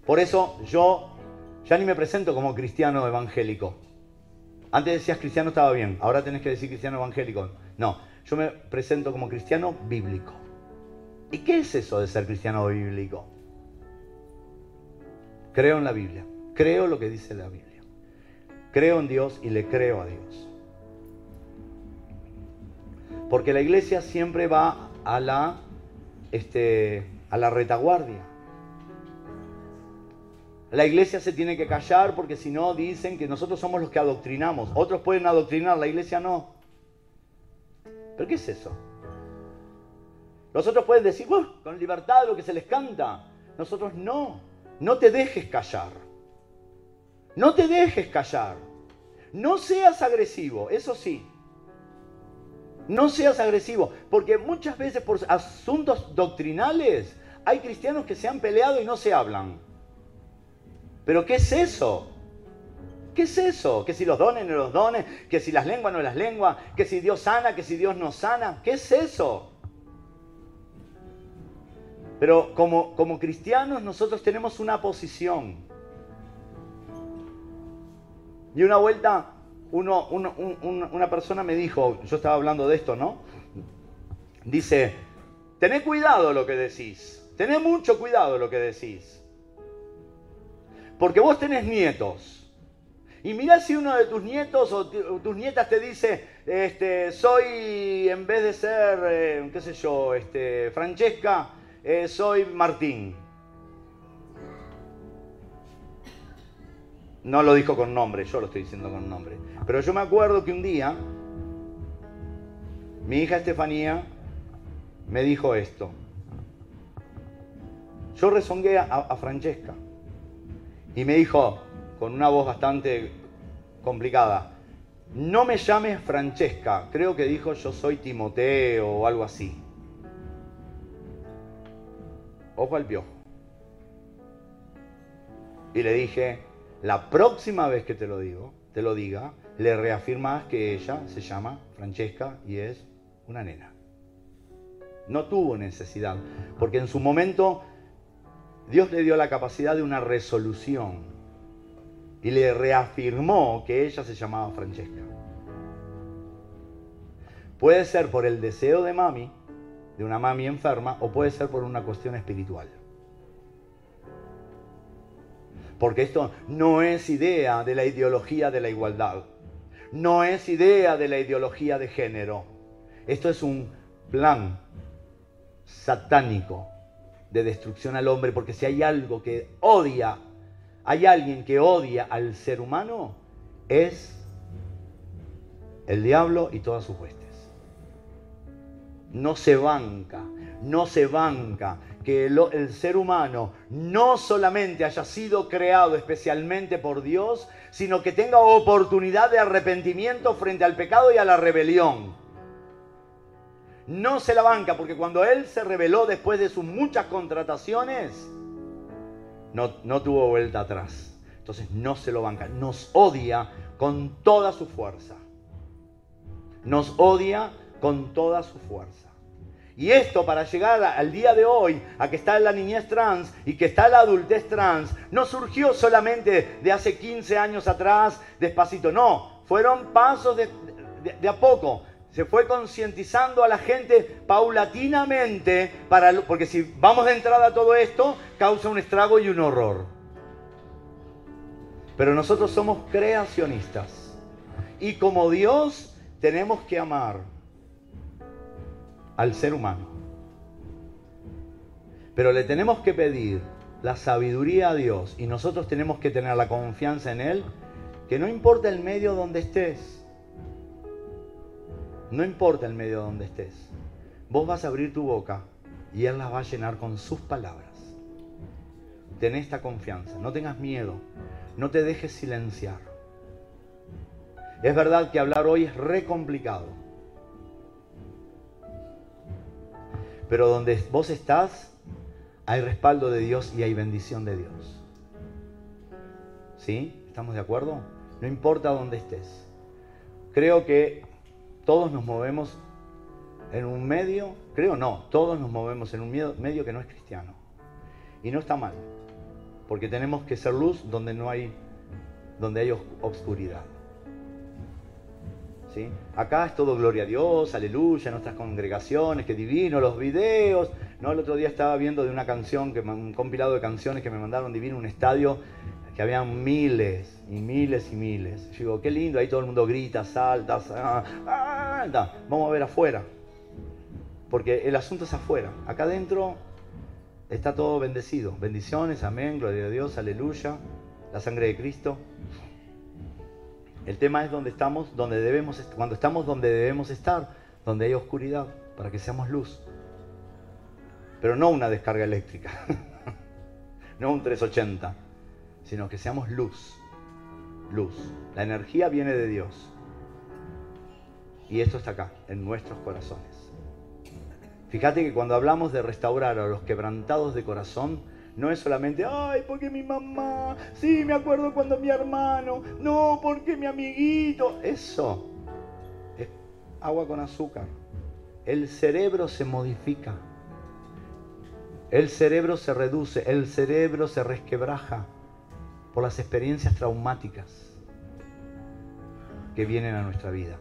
Por eso yo ya ni me presento como cristiano evangélico. Antes decías cristiano estaba bien, ahora tenés que decir cristiano evangélico. No, yo me presento como cristiano bíblico. ¿Y qué es eso de ser cristiano bíblico? Creo en la Biblia, creo lo que dice la Biblia. Creo en Dios y le creo a Dios. Porque la iglesia siempre va a la, este, a la retaguardia. La iglesia se tiene que callar porque si no dicen que nosotros somos los que adoctrinamos. Otros pueden adoctrinar, la iglesia no. ¿Pero qué es eso? Los otros pueden decir, con libertad lo que se les canta. Nosotros no. No te dejes callar. No te dejes callar. No seas agresivo, eso sí. No seas agresivo, porque muchas veces por asuntos doctrinales hay cristianos que se han peleado y no se hablan. Pero ¿qué es eso? ¿Qué es eso? Que si los dones no los dones, que si las lenguas no las lenguas, que si Dios sana, que si Dios no sana. ¿Qué es eso? Pero como, como cristianos nosotros tenemos una posición. Y una vuelta una persona me dijo, yo estaba hablando de esto, ¿no? Dice, tened cuidado lo que decís, tened mucho cuidado lo que decís. Porque vos tenés nietos. Y mirá si uno de tus nietos o tus nietas te dice, este, soy, en vez de ser, eh, qué sé yo, este, Francesca, eh, soy Martín. No lo dijo con nombre, yo lo estoy diciendo con nombre. Pero yo me acuerdo que un día mi hija Estefanía me dijo esto. Yo rezongué a, a, Francesca y me dijo con una voz bastante complicada, no me llames Francesca, creo que dijo yo soy Timoteo o algo así. Ojo al piojo. Y le dije, la próxima vez que te lo digo, te lo diga, le reafirmas que ella se llama Francesca y es una nena. No tuvo necesidad, porque en su momento Dios le dio la capacidad de una resolución y le reafirmó que ella se llamaba Francesca. Puede ser por el deseo de mami, de una mami enferma, o puede ser por una cuestión espiritual. Porque esto no es idea de la ideología de la igualdad. No es idea de la ideología de género. Esto es un plan satánico de destrucción al hombre, porque si hay algo que odia, hay alguien que odia al ser humano, es el diablo y todas sus huestes. No se banca, no se banca que el, ser humano no solamente haya sido creado especialmente por Dios, sino que tenga oportunidad de arrepentimiento frente al pecado y a la rebelión. No se la banca, porque cuando Él se rebeló después de sus muchas contrataciones, no, no tuvo vuelta atrás. Entonces no se lo banca, nos odia con toda su fuerza. Nos odia con toda su fuerza. Y esto para llegar al día de hoy, a que está la niñez trans y que está la adultez trans, no surgió solamente de hace 15 años atrás, despacito, no, fueron pasos de, a poco. Se fue concientizando a la gente paulatinamente, para, porque si vamos de entrada a todo esto, causa un estrago y un horror. Pero nosotros somos creacionistas. Y como Dios tenemos que amar al ser humano. Pero le tenemos que pedir la sabiduría a Dios y nosotros tenemos que tener la confianza en Él, que no importa el medio donde estés, no importa el medio donde estés, vos vas a abrir tu boca y Él la va a llenar con sus palabras. Ten esta confianza, no tengas miedo, no te dejes silenciar. Es verdad que hablar hoy es re complicado Pero donde vos estás, hay respaldo de Dios y hay bendición de Dios. ¿Sí? ¿Estamos de acuerdo? No importa dónde estés. Creo que todos nos movemos en un medio, creo no, todos nos movemos en un medio que no es cristiano. Y no está mal, porque tenemos que ser luz donde no hay, donde hay oscuridad. Acá es todo gloria a Dios, aleluya, nuestras congregaciones, qué divino, los videos. ¿no? El otro día estaba viendo de una canción, que, un compilado de canciones que me mandaron divino, un estadio que habían miles y miles y miles. Yo digo, qué lindo, ahí todo el mundo grita, salta, ah, vamos a ver afuera. Porque el asunto es afuera. Acá adentro está todo bendecido. Bendiciones, amén, gloria a Dios, aleluya. La sangre de Cristo. El tema es donde estamos, donde debemos, cuando estamos donde debemos estar, donde hay oscuridad, para que seamos luz. Pero no una descarga eléctrica, *laughs* no un 380, sino que seamos luz. Luz. La energía viene de Dios. Y esto está acá, en nuestros corazones. Fíjate que cuando hablamos de restaurar a los quebrantados de corazón, no es solamente, ay, porque mi mamá, sí, me acuerdo cuando mi hermano, no, porque mi amiguito. Eso es agua con azúcar. El cerebro se modifica. El cerebro se reduce, el cerebro se resquebraja por las experiencias traumáticas que vienen a nuestra vida.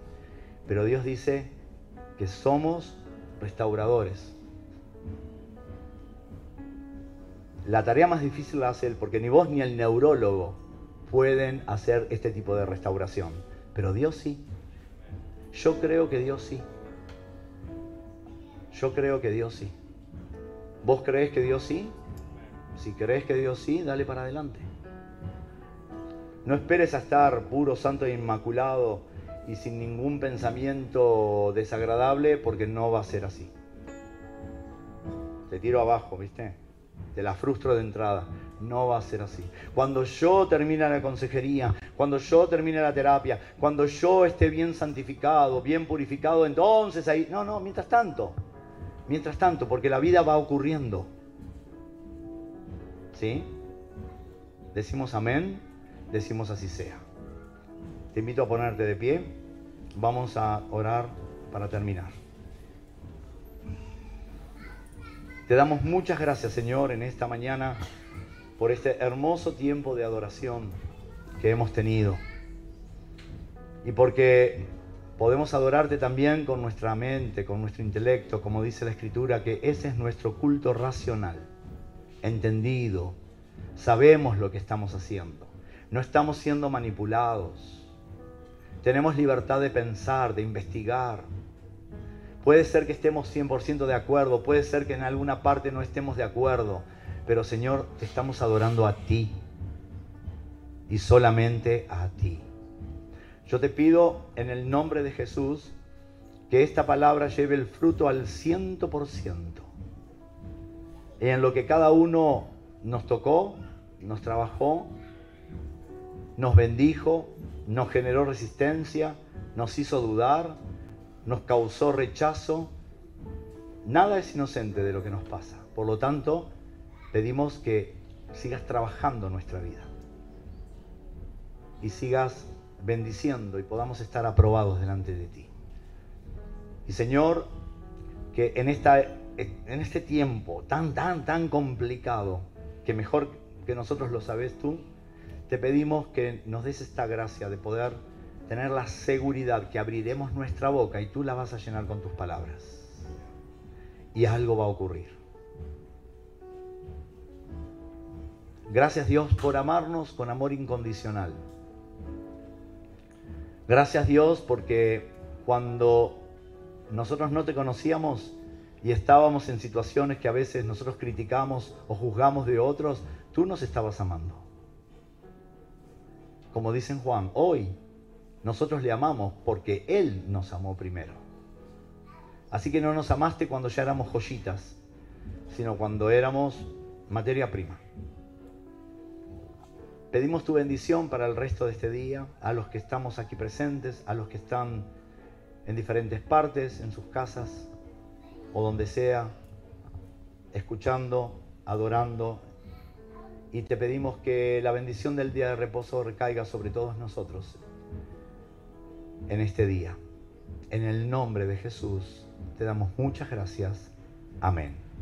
Pero Dios dice que somos restauradores. La tarea más difícil la hace él, porque ni vos ni el neurólogo pueden hacer este tipo de restauración. Pero Dios sí. Yo creo que Dios sí. Yo creo que Dios sí. ¿Vos crees que Dios sí? Si crees que Dios sí, dale para adelante. No esperes a estar puro, santo e inmaculado y sin ningún pensamiento desagradable porque no va a ser así. Te tiro abajo, ¿viste? Te la frustro de entrada. No va a ser así. Cuando yo termine la consejería, cuando yo termine la terapia, cuando yo esté bien santificado, bien purificado, entonces ahí... No, no, mientras tanto. Mientras tanto, porque la vida va ocurriendo. ¿Sí? Decimos amén, decimos así sea. Te invito a ponerte de pie. Vamos a orar para terminar. Te damos muchas gracias, Señor, en esta mañana por este hermoso tiempo de adoración que hemos tenido. Y porque podemos adorarte también con nuestra mente, con nuestro intelecto, como dice la Escritura, que ese es nuestro culto racional, entendido. Sabemos lo que estamos haciendo. No estamos siendo manipulados tenemos libertad de pensar, de investigar. Puede ser que estemos 100% de acuerdo, puede ser que en alguna parte no estemos de acuerdo, pero Señor, te estamos adorando a ti y solamente a ti. Yo te pido en el nombre de Jesús que esta palabra lleve el fruto al ciento por ciento. En lo que cada uno nos tocó, nos trabajó, nos bendijo, nos generó resistencia, nos hizo dudar, nos causó rechazo. Nada es inocente de lo que nos pasa. Por lo tanto, pedimos que sigas trabajando nuestra vida y sigas bendiciendo y podamos estar aprobados delante de ti. Y Señor, que en, esta, en este tiempo tan, tan, tan complicado, que mejor que nosotros lo sabes tú, te pedimos que nos des esta gracia de poder tener la seguridad que abriremos nuestra boca y tú la vas a llenar con tus palabras. Y algo va a ocurrir. Gracias Dios por amarnos con amor incondicional. Gracias Dios porque cuando nosotros no te conocíamos y estábamos en situaciones que a veces nosotros criticamos o juzgamos de otros, tú nos estabas amando como dicen Juan, hoy nosotros le amamos porque Él nos amó primero. Así que no nos amaste cuando ya éramos joyitas, sino cuando éramos materia prima. Pedimos tu bendición para el resto de este día, a los que estamos aquí presentes, a los que están en diferentes partes, en sus casas o donde sea, escuchando, adorando, y te pedimos que la bendición del día de reposo recaiga sobre todos nosotros en este día. En el nombre de Jesús te damos muchas gracias. Amén.